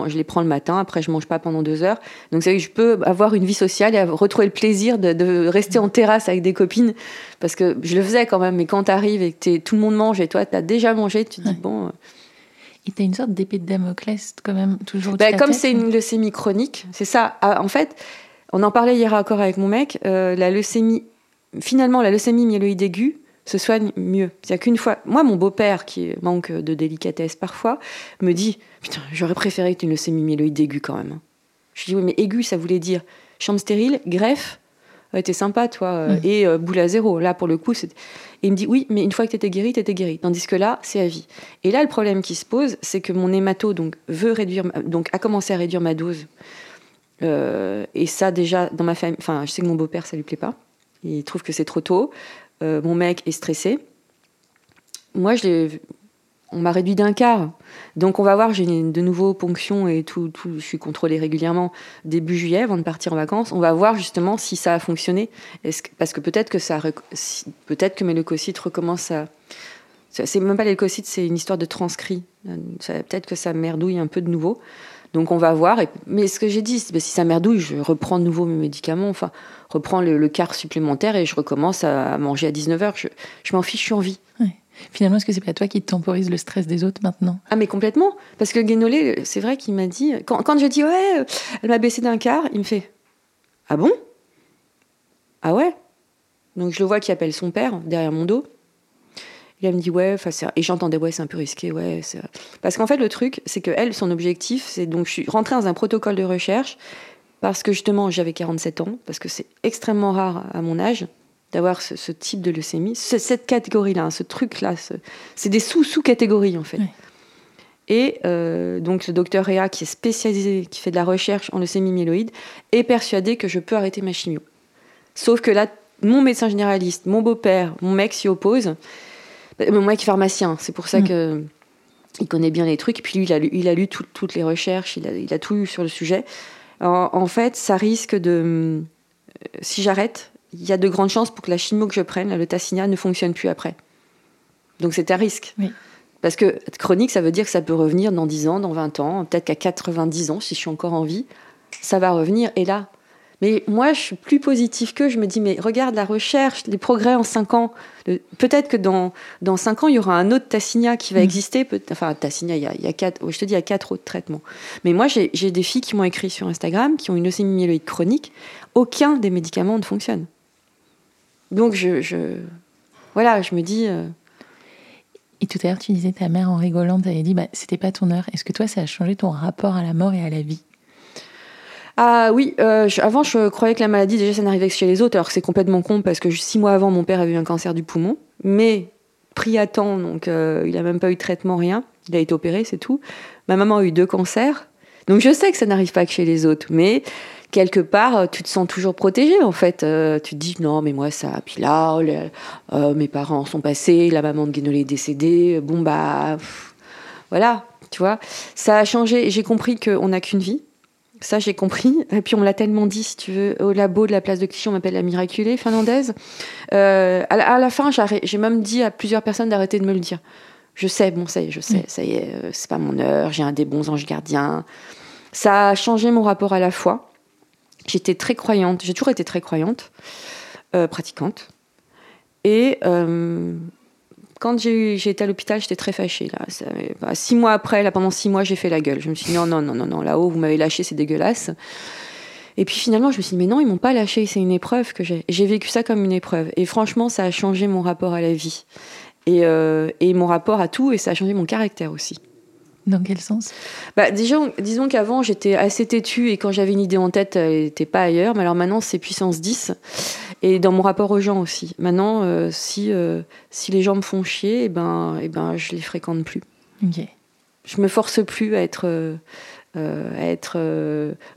je les prends le matin, après je mange pas pendant deux heures. Donc ça, je peux avoir une vie sociale et retrouver le plaisir de, de, rester en terrasse avec des copines. Parce que je le faisais quand même, mais quand tu arrives et que tout le monde mange et toi tu as déjà mangé, tu te dis bon... Et tu as une sorte d'épée de Damoclès quand même toujours. Bah, comme c'est une leucémie chronique, c'est ça. Ah, en fait, on en parlait hier encore avec mon mec, euh, la leucémie, finalement la leucémie myéloïde aiguë, se soigne mieux. C'est-à-dire qu'une fois, moi, mon beau-père, qui manque de délicatesse parfois, me dit Putain, j'aurais préféré une leucémie myéloïde aiguë quand même. Je dis Oui, mais aiguë, ça voulait dire chambre stérile, greffe, t'es sympa, toi, euh, mm. et euh, boule à zéro. Là, pour le coup, c'est. Et il me dit Oui, mais une fois que t'étais guéri, t'étais guéri. Tandis que là, c'est à vie. Et là, le problème qui se pose, c'est que mon hémato donc, veut réduire, donc, a commencé à réduire ma dose. et ça, déjà, dans ma famille, enfin, je sais que mon beau-père, ça lui plaît pas. Il trouve que c'est trop tôt. Euh, mon mec est stressé. Moi, je on m'a réduit d'un quart. Donc on va voir, j'ai de nouveaux ponctions et tout, je suis contrôlée régulièrement début juillet avant de partir en vacances. On va voir justement si ça a fonctionné. parce que peut-être que ça, peut-être que mes leucocytes recommencent à. C'est même pas les leucocytes, c'est une histoire de transcrit. Peut-être que ça merdouille un peu de nouveau. Donc on va voir. mais ce que j'ai dit, c'est si ça merdouille, je reprends de nouveau mes médicaments, enfin, reprends le, quart supplémentaire et je recommence à, manger à 19h. Je, je m'en fiche, je suis en vie. Finalement, est-ce que c'est pas toi qui temporise le stress des autres maintenant? Ah, mais complètement. Parce que Guénolé, c'est vrai qu'il m'a dit. Quand, je dis ouais, elle m'a baissé d'un quart, il me fait Ah bon? Ah ouais? Donc je le vois qui appelle son père derrière mon dos. Il me dit ouais, et j'entendais ouais, c'est un peu risqué, ouais. Parce qu'en fait, le truc, c'est que elle, son objectif, c'est donc je suis rentrée dans un protocole de recherche parce que justement j'avais 47 ans, parce que c'est extrêmement rare à mon âge d'avoir ce, type de leucémie, cette catégorie-là, hein, ce truc-là. c'est des sous-sous-catégories, en fait. Et euh, donc, le docteur Réa, qui est spécialisé, qui fait de la recherche en leucémie myéloïde, est persuadé que je peux arrêter ma chimio. Sauf que là, mon médecin généraliste, mon beau-père, mon mec s'y oppose. Euh, mon mec est pharmacien, c'est pour ça mm. que il connaît bien les trucs. Et puis lui, il a lu, il a lu toutes les recherches, il a, il a, tout lu sur le sujet. en fait, ça risque de. Euh, si j'arrête, il y a de grandes chances pour que la chimio que je prenne, le tassinia, ne fonctionne plus après. Donc c'est un risque. Parce que chronique, ça veut dire que ça peut revenir dans 10 ans, dans 20 ans, peut-être qu'à 90 ans, si je suis encore en vie, ça va revenir. Et là, mais moi, je suis plus positive que je me dis, mais regarde la recherche, les progrès en 5 ans. Peut-être que dans, dans 5 ans, il y aura un autre Tassinia qui va mm. exister. Enfin, Tassinia, il y a, il y a quatre, je te dis, il y a quatre autres traitements. Mais moi, j'ai des filles qui m'ont écrit sur Instagram, qui ont une leucémie myéloïde chronique. Aucun des médicaments ne fonctionne. Donc, je, voilà, je me dis. Euh, et tout à l'heure, tu disais ta mère en rigolant, tu avais dit, bah, c'était pas ton heure. Est-ce que toi, ça a changé ton rapport à la mort et à la vie? Ah oui, euh, avant je croyais que la maladie déjà ça n'arrivait que chez les autres, alors que c'est complètement con parce que six mois avant mon père avait eu un cancer du poumon, mais pris à temps, donc euh, il a même pas eu de traitement, rien, il a été opéré, c'est tout. Ma maman a eu deux cancers, donc je sais que ça n'arrive pas que chez les autres, mais quelque part, euh, tu te sens toujours protégé en fait. Euh, tu te dis non, mais moi ça. Puis là, oh, euh, mes parents sont passés, la maman de Guénolé est décédée. Bon bah, voilà, tu vois. Ça a changé. J'ai compris qu'on n'a qu'une vie. Ça, j'ai compris. Et puis, on me l'a tellement dit, si tu veux, au labo de la place de Clichy, on m'appelle la miraculée finlandaise. à, la, fin, j'ai même dit à plusieurs personnes d'arrêter de me le dire. Je sais, bon, ça y est, je sais, mm. ça y est, c'est pas mon heure, j'ai un des bons anges gardiens. Ça a changé mon rapport à la foi. J'étais très croyante, j'ai toujours été très croyante, euh, pratiquante. Et euh, quand j'ai été à l'hôpital, j'étais très fâchée. Là. Bah, six mois après, là, pendant six mois, j'ai fait la gueule. Je me suis dit non, non, non, non, non là-haut, vous m'avez lâché, c'est dégueulasse. Et puis finalement, je me suis dit, mais non, ils m'ont pas lâché, c'est une épreuve que j'ai. J'ai vécu ça comme une épreuve. Et franchement, ça a changé mon rapport à la vie. Et, euh, et mon rapport à tout, et ça a changé mon caractère aussi. Dans quel sens? Bah, disons, disons qu'avant, j'étais assez têtue et quand j'avais une idée en tête, elle n'était pas ailleurs. Mais alors maintenant, c'est puissance 10. Et dans mon rapport aux gens aussi. Maintenant, euh, si, euh, si les gens me font chier, eh ben, et eh ben, je les fréquente plus. Ok. Je me force plus à être, euh, à être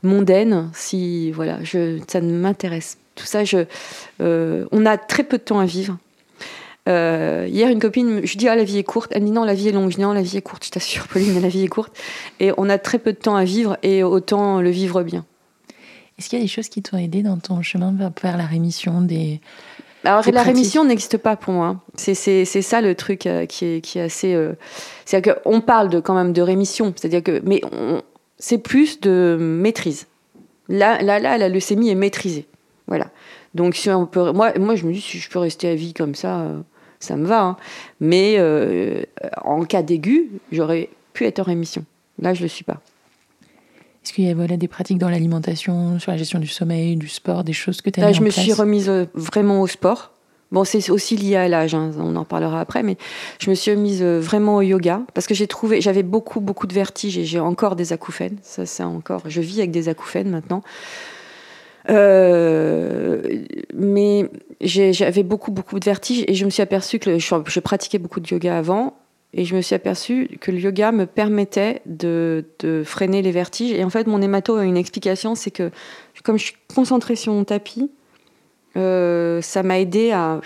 mondaine si voilà, je, ça ne m'intéresse. Tout ça, je, on a très peu de temps à vivre. Euh, hier, une copine, je dis ah la vie est courte. Elle me dit non la vie est longue. Je dis non la vie est courte. Je t'assure, Pauline, la vie est courte. Et on a très peu de temps à vivre et autant le vivre bien. Est-ce qu'il y a des choses qui t'ont aidé dans ton chemin vers la rémission des alors la rémission n'existe pas pour moi. C'est ça le truc euh, qui, est, qui est assez. Euh, c'est-à-dire qu'on parle de, quand même de rémission, c'est-à-dire que mais c'est plus de maîtrise. Là, là, là, la leucémie est maîtrisée. Voilà. Donc si on peut, moi, moi je me dis si je peux rester à vie comme ça, ça me va. Hein. Mais euh, en cas d'aigu, j'aurais pu être en rémission. Là, je ne le suis pas. Est-ce qu'il y a voilà, des pratiques dans l'alimentation, sur la gestion du sommeil, du sport, des choses que tu as Là, mis je me suis remise euh, vraiment au sport. Bon, c'est aussi lié à l'âge, hein, on en parlera après, mais je me suis remise euh, vraiment au yoga parce que j'ai trouvé, j'avais beaucoup, beaucoup de vertiges et j'ai encore des acouphènes. Ça, c'est encore, je vis avec des acouphènes maintenant. Euh, mais j'avais beaucoup, beaucoup de vertiges et je me suis aperçue que je, pratiquais beaucoup de yoga avant et je me suis aperçue que le yoga me permettait de, freiner les vertiges. Et en fait, mon hémato a une explication, c'est que comme je suis concentrée sur mon tapis, euh, ça m'a aidé à,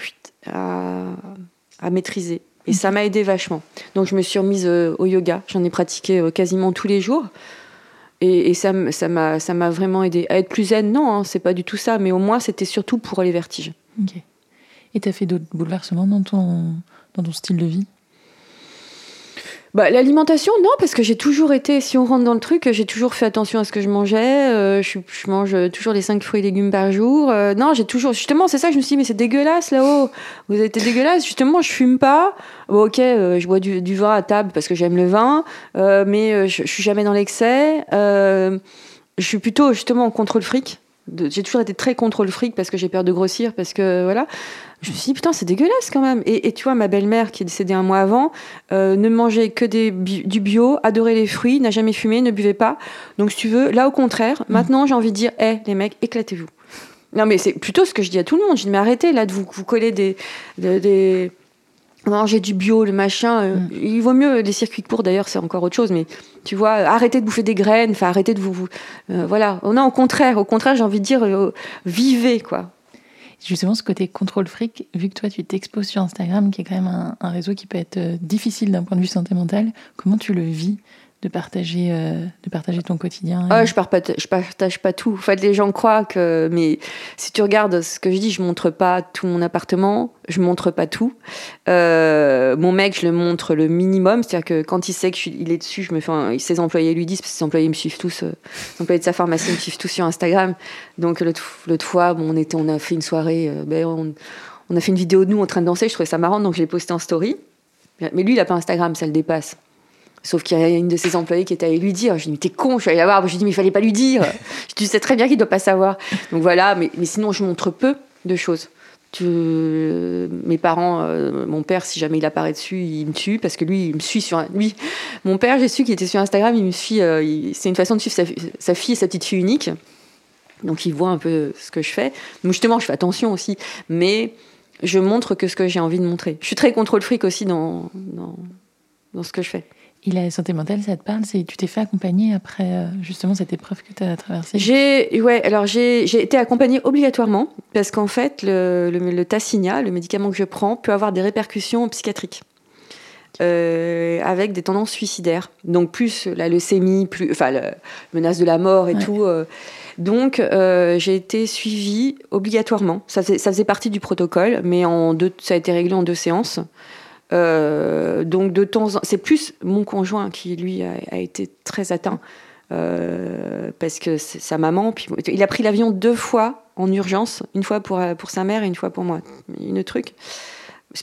à, maîtriser. Et ça m'a aidé vachement. Donc je me suis remise au yoga. J'en ai pratiqué quasiment tous les jours. Et, ça m'a vraiment aidé à être plus zen. Non, hein, c'est pas du tout ça. Mais au moins, c'était surtout pour les vertiges. Ok. Et tu as fait d'autres bouleversements dans ton style de vie? Bah, L'alimentation, non, parce que j'ai toujours été, si on rentre dans le truc, j'ai toujours fait attention à ce que je mangeais. Euh, je, mange toujours les 5 fruits et légumes par jour. Euh, non, j'ai toujours. Justement, c'est ça que je me suis dit, mais c'est dégueulasse là-haut. Vous été dégueulasse. Justement, je fume pas. ok, euh, je bois du, vin à table parce que j'aime le vin, mais je, je, suis jamais dans l'excès. je suis plutôt justement contre le fric. J'ai toujours été très contre le fric parce que j'ai peur de grossir, parce que voilà. Je me suis dit, putain, c'est dégueulasse quand même. Et, tu vois, ma belle-mère, qui est décédée un mois avant, euh, ne mangeait que des, du bio, adorait les fruits, n'a jamais fumé, ne buvait pas. Donc, si tu veux, là, au contraire, mm. maintenant, j'ai envie de dire, hé, les mecs, éclatez-vous. Non, mais c'est plutôt ce que je dis à tout le monde. Je dis, mais arrêtez, là, de vous, vous coller des, des, manger du bio, le machin. Euh, mm. Il vaut mieux les circuits courts d'ailleurs, c'est encore autre chose. Mais tu vois, arrêtez de bouffer des graines, enfin arrêtez de vous, vous euh, voilà. Non, au contraire, au contraire, j'ai envie de dire, vivez quoi. Justement, ce côté contrôle fric, vu que toi tu t'exposes sur Instagram, qui est quand même un, réseau qui peut être euh, difficile d'un point de vue santé mentale, comment tu le vis de partager, euh, de partager ton quotidien ah, Je partage, je partage pas tout. En fait, les gens croient que. Mais si tu regardes ce que je dis, je montre pas tout mon appartement, je montre pas tout. Euh, mon mec, je le montre le minimum. C'est-à-dire que quand il sait qu'il est dessus, je me fais ses employés lui disent, parce que ses employés me suivent tous, euh, les employés de sa pharmacie me suivent tous sur Instagram. Donc, l'autre fois, bon, on, était, on a fait une soirée, ben, on, on a fait une vidéo de nous en train de danser, je trouvais ça marrant, donc je l'ai posté en story. Mais lui, il n'a pas Instagram, ça le dépasse. Sauf qu'il y a une de ses employés qui était allée lui dire. Je lui ai dit, mais t'es con, je suis allée la voir. Je lui ai dit, mais il fallait pas lui dire. tu sais très bien qu'il doit pas savoir. Donc voilà, mais, mais sinon, je montre peu de choses. Mes parents, euh, mon père, si jamais il apparaît dessus, il me tue parce que lui, il me suit sur. Lui, mon père, j'ai su qu'il était sur Instagram, il me suit. Euh, c'est une façon de suivre sa, sa, fille et sa petite fille unique. Donc il voit un peu ce que je fais. Donc justement, je fais attention aussi. Mais je montre que ce que j'ai envie de montrer. Je suis très contrôle fric aussi dans, dans, dans ce que je fais. Et la santé mentale, ça te parle? Tu t'es fait accompagner après euh, justement cette épreuve que tu as traversée? J'ai, ouais, alors j'ai, été accompagnée obligatoirement parce qu'en fait, le, le, le, Tassinia, le médicament que je prends, peut avoir des répercussions psychiatriques. Euh, avec des tendances suicidaires. Donc plus la leucémie, plus, enfin, la menace de la mort et tout. Euh. donc j'ai été suivie obligatoirement. Ça faisait, ça faisait partie du protocole, mais en deux, ça a été réglé en deux séances. Euh, donc de temps en c'est plus mon conjoint qui lui a, été très atteint euh, parce que sa maman. Puis, il a pris l'avion deux fois en urgence, une fois pour, pour sa mère et une fois pour moi. Une truc.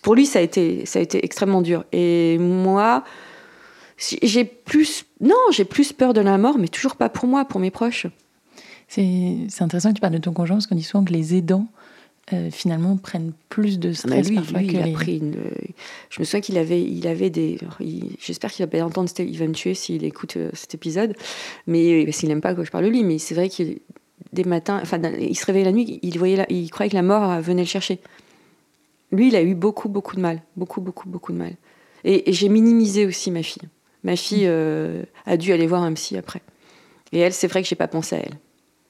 Pour lui, ça a été, ça a été extrêmement dur. Et moi, j'ai plus, non, j'ai plus peur de la mort, mais toujours pas pour moi, pour mes proches. C'est intéressant que tu parles de ton conjoint, parce qu'on dit souvent que les aidants euh, finalement prennent plus de stress lui, il a pris une... Je me souviens qu'il avait, il avait des. J'espère qu'il va pas entendre. Il va me tuer s'il écoute euh, cet épisode, mais s'il n'aime pas que je parle de lui. Mais c'est vrai qu'il des matins, enfin, il se réveillait la nuit, il voyait, il croyait que la mort venait le chercher. Lui, il a eu beaucoup, beaucoup de mal, beaucoup, beaucoup, beaucoup de mal. Et, j'ai minimisé aussi ma fille. Ma fille euh, a dû aller voir un psy après. Et elle, c'est vrai que j'ai pas pensé à elle.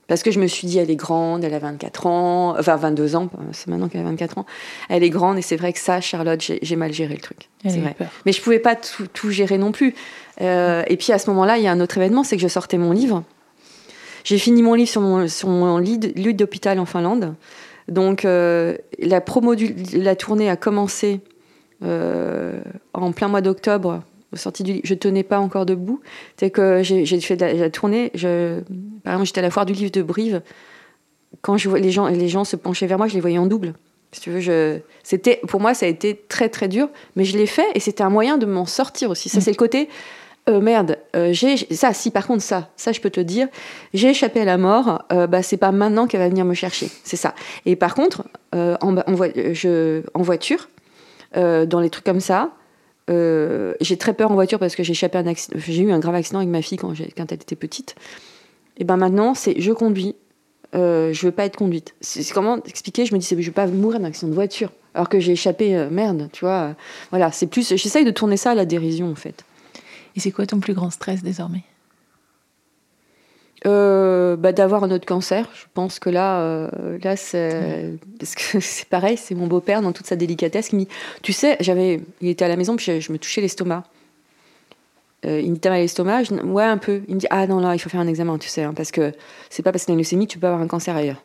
Parce que je me suis dit, elle est grande, elle a 24 ans, enfin 22 ans, c'est maintenant qu'elle a 24 ans. Elle est grande et c'est vrai que ça, Charlotte, j'ai mal géré le truc. C'est vrai. Mais je pouvais pas tout, gérer non plus. Euh, et puis à ce moment-là, il y a un autre événement, c'est que je sortais mon livre. J'ai fini mon livre sur mon, sur mon lit d'hôpital en Finlande. Donc euh, la promo de la tournée a commencé euh, en plein mois d'octobre sortie du je tenais pas encore debout. C'est que j'ai fait de la, tournée. Je, par exemple, j'étais à la foire du livre de Brive. Quand je vois les gens, les gens se penchaient vers moi, je les voyais en double. Si tu veux, je, c'était, pour moi, ça a été très très dur, mais je l'ai fait et c'était un moyen de m'en sortir aussi. Ça, mm. c'est le côté. Euh, merde, euh, j'ai ça. Si par contre ça, ça je peux te dire, j'ai échappé à la mort. Euh, bah c'est pas maintenant qu'elle va venir me chercher, c'est ça. Et par contre, en, en, je, en voiture, dans les trucs comme ça, euh, j'ai très peur en voiture parce que j'ai échappé un accident. J'ai eu un grave accident avec ma fille quand, elle était petite. Et ben maintenant, c'est je conduis. Euh, je veux pas être conduite. C'est comment expliquer? Je me dis, je veux pas mourir d'un accident de voiture alors que j'ai échappé. Euh, merde, tu vois. voilà, c'est plus. J'essaye de tourner ça à la dérision en fait. Et c'est quoi ton plus grand stress désormais? Euh, bah, D'avoir un autre cancer. Je pense que là, euh, là c'est parce que c'est pareil, c'est mon beau-père dans toute sa délicatesse qui me dit Tu sais, j'avais, il était à la maison, puis je, me touchais l'estomac. Euh, il me dit à l'estomac Ouais, un peu. Il me dit Ah non, là, il faut faire un examen, tu sais, hein, parce que c'est pas parce que tu as une leucémie tu peux avoir un cancer ailleurs.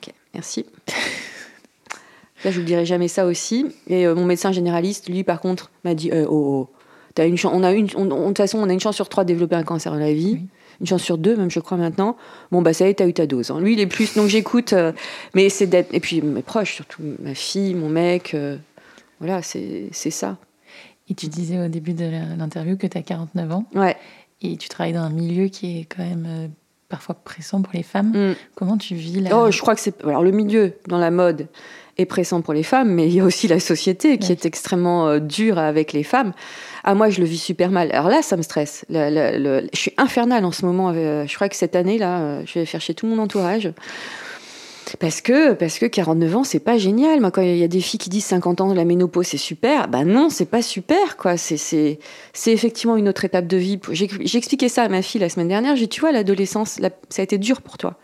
Ok, merci. là, je vous dirai jamais ça aussi. Et mon médecin généraliste, lui, par contre, m'a dit Oh, oh. As une on a une, de toute façon, on a une chance sur trois de développer un cancer dans la vie une chance sur deux, même je crois maintenant. Bon, bah ça y est, t'as eu ta dose. Hein. Lui, il est plus, donc j'écoute. Euh, mais c'est d'être. Et puis mes proches, surtout ma fille, mon mec. Euh, voilà, c'est ça. Et tu disais au début de l'interview que tu as 49 ans. Ouais. Et tu travailles dans un milieu qui est quand même euh, parfois pressant pour les femmes. Mm. Comment tu vis là Oh, je crois que c'est. Alors, le milieu dans la mode est pressant pour les femmes, mais il y a aussi la société qui est extrêmement dure avec les femmes. Ah, moi, je le vis super mal. Alors là, ça me stresse. je suis infernale en ce moment. Euh, je crois que cette année, là, euh, je vais faire chez tout mon entourage. Parce que, parce que 49 ans, c'est pas génial. Moi, quand il y a des filles qui disent 50 ans, la ménopause, c'est super. Ben non, c'est pas super, quoi. C'est, effectivement une autre étape de vie. J'ai, expliqué ça à ma fille la semaine dernière. J'ai dit, tu vois, l'adolescence, ça a été dur pour toi.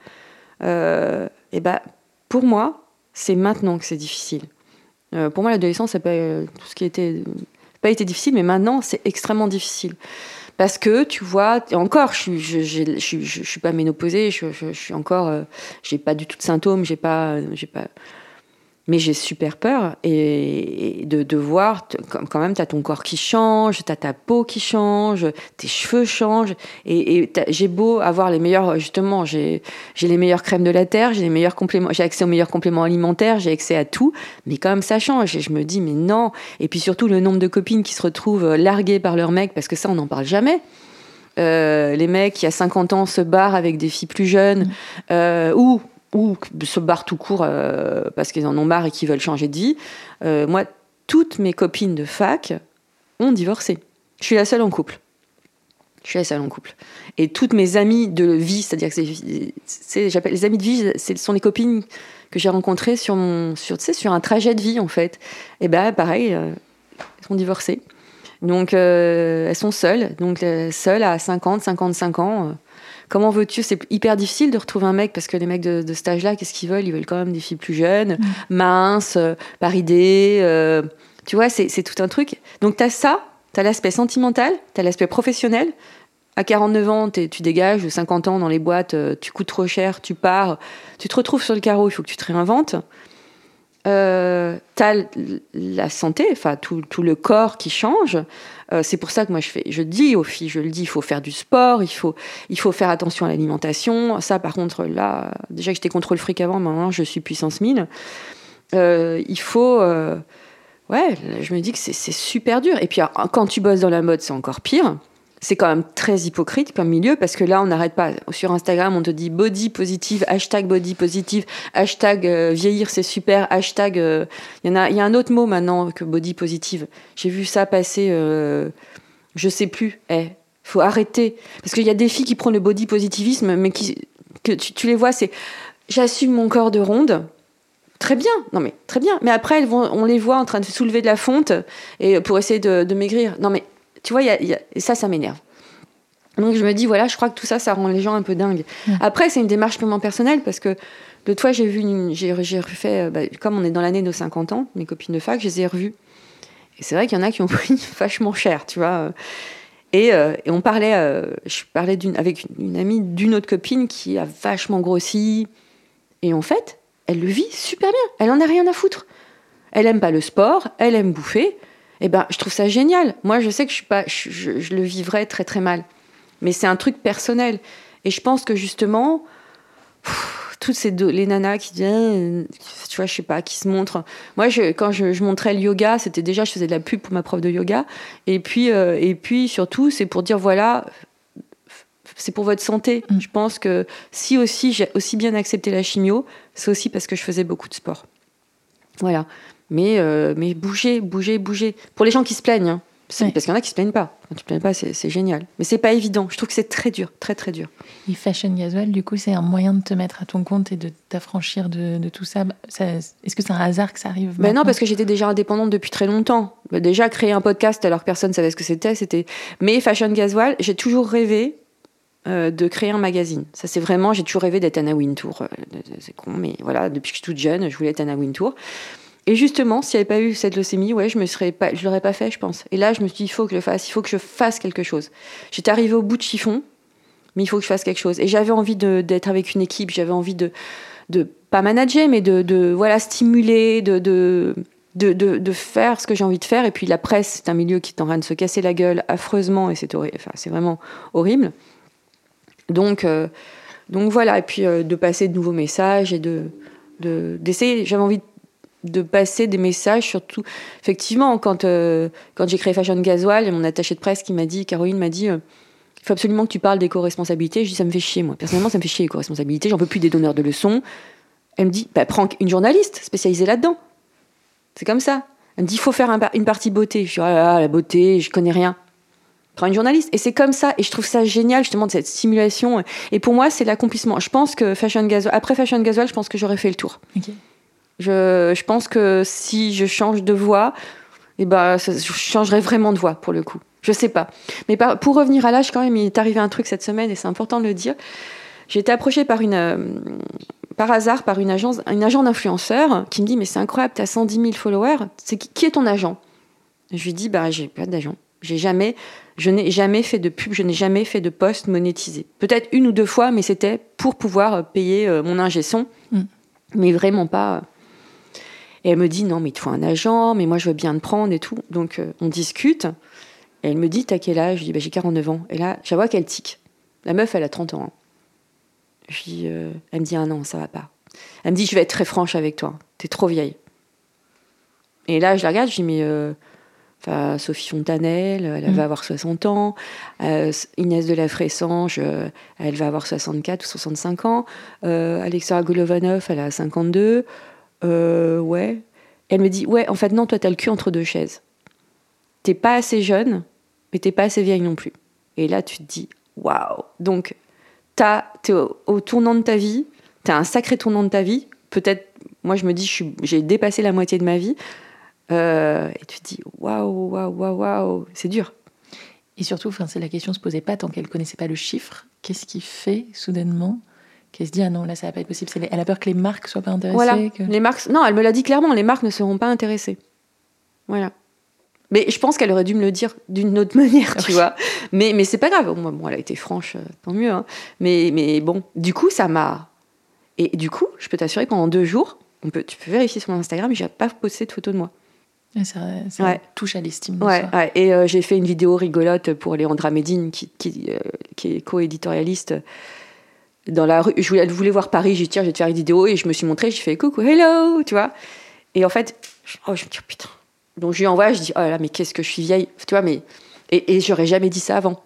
Euh, et ben, pour moi, c'est maintenant que c'est difficile. pour moi, l'adolescence, c'est pas tout ce qui était pas été difficile, mais maintenant, c'est extrêmement difficile. Parce que, tu vois, encore, je suis, je, je, je, suis pas ménopausée, je, suis encore, euh, j'ai pas du tout de symptômes, j'ai pas, j'ai pas, mais j'ai super peur et, de, de, voir, quand même, tu as ton corps qui change, tu as ta peau qui change, tes cheveux changent. Et, j'ai beau avoir les meilleurs, justement, j'ai les meilleures crèmes de la terre, j'ai les meilleurs compléments, j'ai accès aux meilleurs compléments alimentaires, j'ai accès à tout, mais quand même ça change. Et je me dis, mais non. Et puis surtout, le nombre de copines qui se retrouvent larguées par leur mec, parce que ça, on n'en parle jamais. Euh, les mecs qui, à 50 ans, se barrent avec des filles plus jeunes, mmh. euh, ou ou se barrent tout court euh, parce qu'ils en ont marre et qu'ils veulent changer de vie. Euh, moi, toutes mes copines de fac ont divorcé. Je suis la seule en couple. Je suis la seule en couple. Et toutes mes amies de vie, c'est-à-dire que les amies de vie, ce sont les copines que j'ai rencontrées sur un trajet de vie en fait. Et ben pareil, euh, elles sont divorcées. Donc elles sont seules, donc seules à 50, 55 ans comment veux-tu C'est hyper difficile de retrouver un mec parce que les mecs de, de cet âge-là, qu'est-ce qu'ils veulent? Ils veulent quand même des filles plus jeunes, mm. minces, euh, par idée. Euh, tu vois, c'est tout un truc. Donc, tu as ça, tu as l'aspect sentimental, tu as l'aspect professionnel. À 49 ans, tu dégages, 50 ans dans les boîtes, euh, tu coûtes trop cher, tu pars, tu te retrouves sur le carreau, il faut que tu te réinventes. Euh, la santé, enfin tout, tout, le corps qui change. Euh, c'est pour ça que moi je fais, je dis aux filles, je le dis, il faut faire du sport, il faut, il faut faire attention à l'alimentation. Ça, par contre, là, déjà que j'étais contre le fric avant, maintenant je suis puissance 1000. Euh, il faut, euh, ouais, je me dis que c'est super dur. Et puis quand tu bosses dans la mode, c'est encore pire c'est quand même très hypocrite comme milieu parce que là, on n'arrête pas. Sur Instagram, on te dit body positive, hashtag body positive, hashtag euh, vieillir c'est super, hashtag. Euh, il y en a, il y a un autre mot maintenant que body positive. J'ai vu ça passer, euh, je sais plus. Eh, faut arrêter parce qu'il y a des filles qui prennent le body positivisme, mais qui que tu, les vois, c'est j'assume mon corps de ronde. Très bien, non mais très bien. Mais après, elles vont, on les voit en train de soulever de la fonte et pour essayer de, de maigrir. Non mais tu vois, y et ça, ça m'énerve. Donc je me dis, voilà, je crois que tout ça, ça rend les gens un peu dingues. Après, c'est une démarche purement personnelle parce que de toi, j'ai vu, j'ai refait, euh, bah, comme on est dans l'année de 50 ans, mes copines de fac, je les ai revues. Et c'est vrai qu'il y en a qui ont pris vachement cher, tu vois. Et, euh, et on parlait, euh, je parlais avec une amie d'une autre copine qui a vachement grossi. Et en fait, elle le vit super bien. Elle en a rien à foutre. Elle aime pas le sport, elle aime bouffer eh ben, je trouve ça génial. Moi, je sais que je, suis pas, je, le vivrais très très mal. Mais c'est un truc personnel. Et je pense que justement, toutes ces deux, les nanas qui disent, tu vois, je sais pas, qui se montrent. Moi, je, quand je, montrais le yoga, c'était déjà, je faisais de la pub pour ma prof de yoga. Et puis, euh, et puis surtout, c'est pour dire, voilà, c'est pour votre santé. Mm. Je pense que si aussi j'ai aussi bien accepté la chimio, c'est aussi parce que je faisais beaucoup de sport. Voilà. Mais, euh, mais bouger, bouger, bouger. Pour les gens qui se plaignent, hein. parce qu'il y en a qui se plaignent pas. Quand tu te plaignes pas, c'est génial. Mais c'est pas évident. Je trouve que c'est très dur, très très dur. Et Fashion Gasoil, du coup, c'est un moyen de te mettre à ton compte et de t'affranchir de, de, tout ça. Est-ce que c'est un hasard que ça arrive ben Non, parce que j'étais déjà indépendante depuis très longtemps. Ben déjà, créer un podcast alors que personne savait ce que c'était, c'était. Mais Fashion Gasoil, j'ai toujours rêvé euh, de créer un magazine. Ça, c'est vraiment, j'ai toujours rêvé d'être Anna Wintour. Euh, c'est con, mais voilà, depuis que je suis toute jeune, je voulais être Anna Wintour. Et justement, s'il n'y avait pas eu cette leucémie, ouais, je me l'aurais pas fait, je pense. Et là, je me suis dit, il faut que je fasse, il faut que je fasse quelque chose. J'étais arrivée au bout de chiffon, mais il faut que je fasse quelque chose. Et j'avais envie d'être avec une équipe, j'avais envie de, de pas manager, mais de, voilà, stimuler, de, de, de, faire ce que j'ai envie de faire. Et puis la presse, c'est un milieu qui est en train de se casser la gueule affreusement, et c'est enfin, vraiment horrible. Donc, euh, donc voilà, et puis euh, de passer de nouveaux messages et de d'essayer. j'avais envie de de passer des messages, surtout. Effectivement, quand, euh, quand j'ai créé Fashion Gasoil, mon attaché de presse qui m'a dit, Caroline m'a dit, euh, il faut absolument que tu parles d'éco-responsabilité. Je dis, ça me fait chier, moi. Personnellement, ça me fait chier, l'éco-responsabilité. J'en peux plus des donneurs de leçons. Elle me dit, bah, prends une journaliste spécialisée là-dedans. C'est comme ça. Elle me dit, il faut faire une partie beauté. Je dis, ah, la beauté, je connais rien. Prends une journaliste. Et c'est comme ça. Et je trouve ça génial, justement, de cette simulation. Et pour moi, c'est l'accomplissement. Je pense que Fashion Gasoil, après Fashion Gasoil, je pense que j'aurais fait le tour. Je, je, pense que si je change de voix, eh ben, je changerai vraiment de voix pour le coup. Je sais pas. Mais pour revenir à l'âge, quand même, il est arrivé un truc cette semaine et c'est important de le dire. J'ai été approchée par une, euh, par hasard par une agence, un agent d'influenceur qui me dit mais c'est incroyable, tu as 110 000 followers. C'est qui, qui, est ton agent? Je lui dis bah j'ai pas d'agent. J'ai jamais, je n'ai jamais fait de pub, je n'ai jamais fait de post monétisé. Peut-être une ou deux fois, mais c'était pour pouvoir payer euh, mon ingé son, mm. mais vraiment pas. Et elle me dit non mais il te faut un agent, mais moi je veux bien te prendre et tout. Donc euh, on discute. Et elle me dit t'as quel âge? Je dis bah, j'ai 49 ans. Et là je vois qu'elle tique. La meuf elle a 30 ans. Je dis, euh, elle me dit ah non ça va pas. Elle me dit je vais être très franche avec toi. T'es trop vieille. Et là je la regarde je dis mais euh, Sophie Fontanelle, elle, mm. va avoir 60 ans. Inès de la Fressange, elle va avoir 64 ou 65 ans. Alexandra Golovanov, elle a 52 euh, ouais. elle me dit, ouais, en fait, non, toi, t'as le cul entre deux chaises. T'es pas assez jeune, mais t'es pas assez vieille non plus. Et là, tu te dis, waouh. Donc, t'es au, au, tournant de ta vie, t'as un sacré tournant de ta vie. Peut-être, moi, je me dis, j'ai dépassé la moitié de ma vie. Euh, et tu te dis, waouh, waouh, waouh, waouh, c'est dur. Et surtout, la question se posait pas tant qu'elle connaissait pas le chiffre. Qu'est-ce qui fait soudainement qui se dit ah non là ça va pas être possible. Elle a peur que les marques soient pas intéressées voilà. les marques non elle me l'a dit clairement les marques ne seront pas intéressées. Voilà. Mais je pense qu'elle aurait dû me le dire d'une autre manière tu vois. Mais mais c'est pas grave. Bon, elle a été franche euh, tant mieux hein. mais mais bon du coup ça m'a et du coup je peux t'assurer pendant deux jours on peut tu peux vérifier sur mon Instagram j'ai pas posté de photo de moi. Ça, ça touche à l'estime. Ouais, ouais, Et euh, j'ai fait une vidéo rigolote pour Léandra Medine, qui, qui, euh, qui est co-éditorialiste dans la rue. Je voulais, voulais voir Paris, j'ai dit tiens, je vais te faire une vidéo et je me suis montrée, j'ai fait coucou, hello, tu vois. Et en fait, oh, je me dis oh, putain. Donc je lui envoie, je dis oh là mais qu'est-ce que je suis vieille, tu vois, mais. Et, et j'aurais jamais dit ça avant.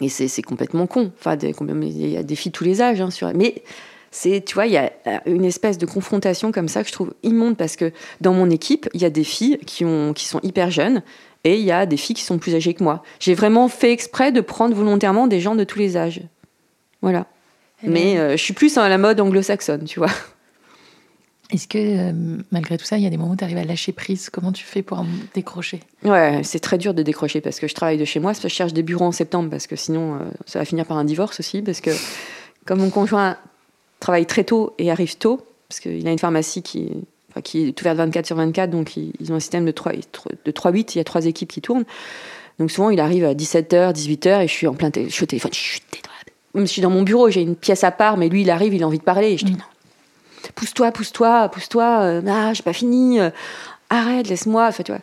Et c'est complètement con. Enfin, il y a des filles de tous les âges, hein, mais c'est, tu vois, il y a une espèce de confrontation comme ça que je trouve immonde parce que dans mon équipe, il y a des filles qui sont hyper jeunes et il y a des filles qui sont plus âgées que moi. J'ai vraiment fait exprès de prendre volontairement des gens de tous les âges. Voilà. Eh Mais ben. euh, je suis plus à la mode anglo-saxonne, tu vois. Est-ce que euh, malgré tout ça, il y a des moments où tu arrives à lâcher prise? Comment tu fais pour décrocher? Ouais, c'est très dur de décrocher parce que je travaille de chez moi. Je cherche des bureaux en septembre parce que sinon, euh, ça va finir par un divorce aussi. Parce que comme mon conjoint travaille très tôt et arrive tôt, parce qu'il a une pharmacie qui, qui est ouverte 24 sur 24, donc ils, ont un système de 3-8, de il y a trois équipes qui tournent. Donc souvent, il arrive à 17h, 18h et je suis en plein je suis au téléphone, je suis je suis dans mon bureau, j'ai une pièce à part, mais lui, il arrive, il a envie de parler. Et je dis mm. non, pousse-toi, pousse-toi, pousse-toi. Euh, ah, j'ai pas fini. Euh, arrête, laisse-moi. Enfin, tu vois,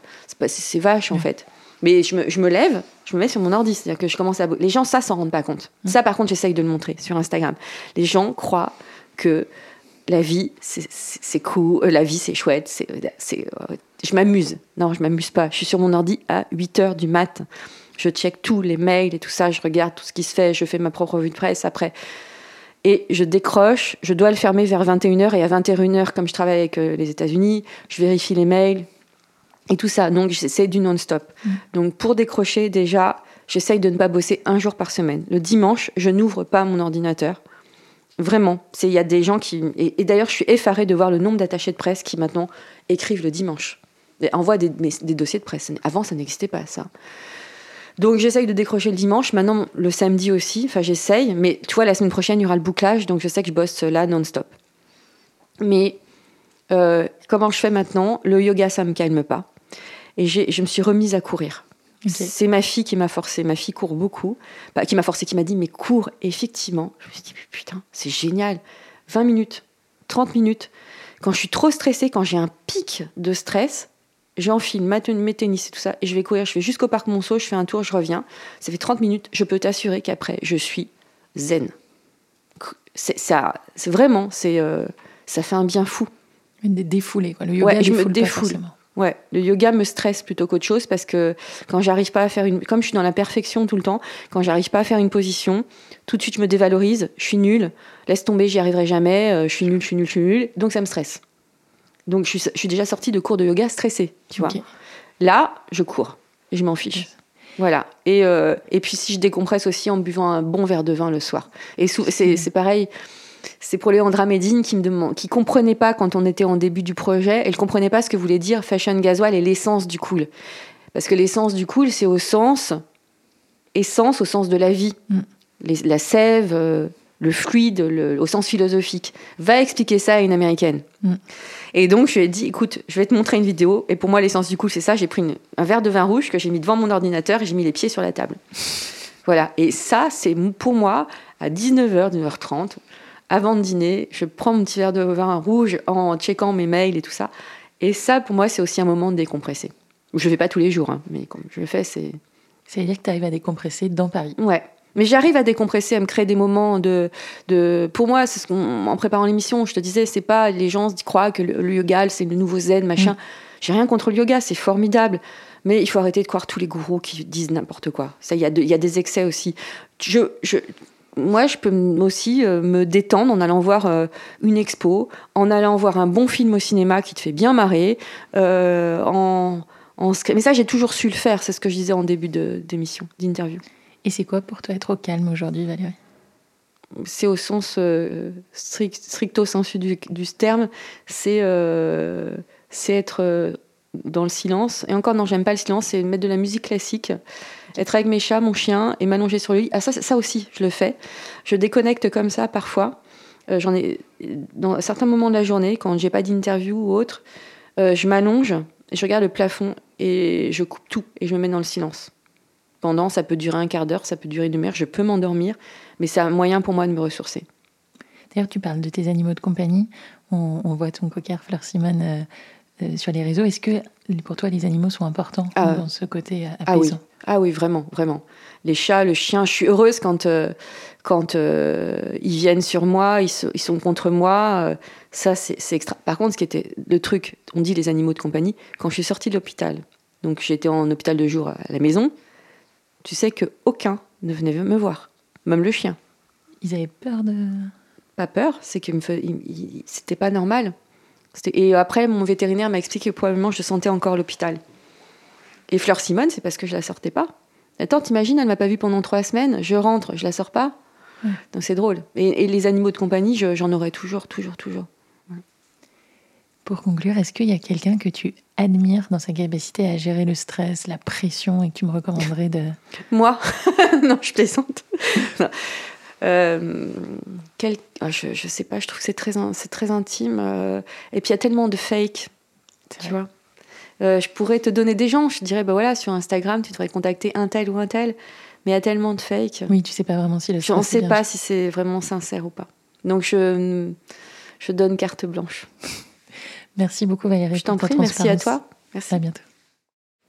c'est vache en mm. fait. Mais je me, je me, lève, je me mets sur mon ordi, c'est-à-dire que je commence à. Les gens, ça, s'en rendent pas compte. Mm. Ça, par contre, j'essaye de le montrer sur Instagram. Les gens croient que la vie, c'est cool, euh, la vie, c'est chouette, c'est. je m'amuse. Non, je m'amuse pas. Je suis sur mon ordi à 8 h du mat'. Je check tous les mails et tout ça, je regarde tout ce qui se fait, je fais ma propre revue de presse après. Et je décroche, je dois le fermer vers 21h et à 21h, comme je travaille avec euh, les États-Unis, je vérifie les mails et tout ça. Donc c'est du non-stop. Mm. Donc pour décrocher, déjà, j'essaye de ne pas bosser un jour par semaine. Le dimanche, je n'ouvre pas mon ordinateur. Vraiment. Il y a des gens qui. Et, d'ailleurs, je suis effarée de voir le nombre d'attachés de presse qui maintenant écrivent le dimanche. Et envoient des, des dossiers de presse. Avant, ça n'existait pas, ça. Donc j'essaye de décrocher le dimanche. Maintenant, le samedi aussi. Enfin, j'essaye. Mais tu vois, la semaine prochaine, il y aura le bouclage. Donc je sais que je bosse là non-stop. Mais euh, comment je fais maintenant? Le yoga, ça me calme pas. Et je me suis remise à courir. C'est ma fille qui m'a forcé. Ma fille court beaucoup. Bah, qui m'a forcé, qui m'a dit, mais cours. effectivement, je me suis dit, putain, c'est génial. 20 minutes, 30 minutes. Quand je suis trop stressée, quand j'ai un pic de stress, j'enfile ma mes tennis et tout ça, et je vais courir. Je vais jusqu'au parc Monceau, je fais un tour, je reviens. Ça fait 30 minutes. Je peux t'assurer qu'après, je suis zen. C'est ça, c'est vraiment, c'est, euh, ça fait un bien fou. Défouler, quoi. Le yoga, je me défoule. Ouais, le yoga me stresse plutôt qu'autre chose parce que quand j'arrive pas à faire une, comme je suis dans la perfection tout le temps, quand j'arrive pas à faire une position, tout de suite je me dévalorise, je suis nulle, laisse tomber, j'y arriverai jamais, euh, je suis nulle, je suis nulle, je suis nulle, donc ça me stresse. Donc je suis, déjà sortie de cours de yoga stressée, tu vois. Là, je cours et je m'en fiche. Voilà. Et, euh, et puis si je décompresse aussi en buvant un bon verre de vin le soir. Et c'est pareil. C'est pour Léandra Medine qui me demande, qui comprenait pas quand on était en début du projet, elle comprenait pas ce que voulait dire fashion gasoil et l'essence du cool. Parce que l'essence du cool, c'est au sens, essence au sens de la vie. Mm. la sève, euh, le fluide, au sens philosophique. Va expliquer ça à une américaine. Mm. Et donc, je lui ai dit, écoute, je vais te montrer une vidéo. Et pour moi, l'essence du cool, c'est ça. J'ai pris un verre de vin rouge que j'ai mis devant mon ordinateur et j'ai mis les pieds sur la table. Voilà. Et ça, c'est pour moi, à 19h, 19h30, avant de dîner, je prends mon petit verre de vin rouge en checkant mes mails et tout ça. Et ça, pour moi, c'est aussi un moment de décompresser. Je ne fais pas tous les jours, hein, mais comme je le fais, c'est. C'est-à-dire que tu arrives à décompresser dans Paris. Ouais. Mais j'arrive à décompresser, à me créer des moments de. de... Pour moi, c'est ce en préparant l'émission, je te disais, c'est pas les gens se croient que le, yoga, c'est le nouveau zen, machin. Mm. J'ai rien contre le yoga, c'est formidable. Mais il faut arrêter de croire tous les gourous qui disent n'importe quoi. Ça, il y, y, a des excès aussi. Je, je, moi, je peux aussi euh, me détendre en allant voir euh, une expo, en allant voir un bon film au cinéma qui te fait bien marrer, euh, en, Mais ça, j'ai toujours su le faire, c'est ce que je disais en début d'émission, d'interview. Et c'est quoi pour toi être au calme aujourd'hui, Valérie? C'est au sens stricto sensu du, terme, c'est être dans le silence. Et encore, non, j'aime pas le silence, c'est mettre de la musique classique être avec mes chats, mon chien et m'allonger sur le lit. Ah, ça, ça aussi, je le fais. Je déconnecte comme ça parfois. Euh, j'en ai dans certains moments de la journée, quand j'ai pas d'interview ou autre, euh, je m'allonge, je regarde le plafond et je coupe tout et je me mets dans le silence. Pendant, ça peut durer un quart d'heure, ça peut durer une demi-heure, je peux m'endormir, mais c'est un moyen pour moi de me ressourcer. D'ailleurs, tu parles de tes animaux de compagnie. On, voit ton coquard Fleur Simone euh, sur les réseaux. Est-ce que pour toi, les animaux sont importants ah. dans ce côté apaisant ah ah oui, vraiment, vraiment. Les chats, le chien, je suis heureuse quand, euh, quand euh, ils viennent sur moi, ils, ils sont contre moi. Euh, ça, c'est extra. Par contre, ce qui était le truc, on dit les animaux de compagnie, quand je suis sortie de l'hôpital, donc j'étais en hôpital de jour à la maison, tu sais que aucun ne venait me voir, même le chien. Ils avaient peur de. Pas peur, c'est que c'était pas normal. Et après, mon vétérinaire m'a expliqué que probablement je sentais encore l'hôpital. Et Fleur Simone, c'est parce que je la sortais pas. Attends, t'imagines, elle m'a pas vue pendant trois semaines, je rentre, je la sors pas. Donc c'est drôle. Et, les animaux de compagnie, j'en aurai toujours, toujours, toujours. Pour conclure, est-ce qu'il y a quelqu'un que tu admires dans sa capacité à gérer le stress, la pression et que tu me recommanderais de... Moi Non, je plaisante. Euh, quel... Ah, je, je sais pas, je trouve que c'est très, c'est très intime. Euh, et puis il y a tellement de fake, tu vois. Euh, je pourrais te donner des gens. Je dirais, bah voilà, sur Instagram, tu devrais contacter un tel ou un tel. Mais il y a tellement de fake. Oui, tu sais pas vraiment si le Je ne sais pas si c'est vraiment sincère ou pas. Donc je, je donne carte blanche. Merci beaucoup Valérie. Je t'en prie, merci à toi. Merci. À bientôt.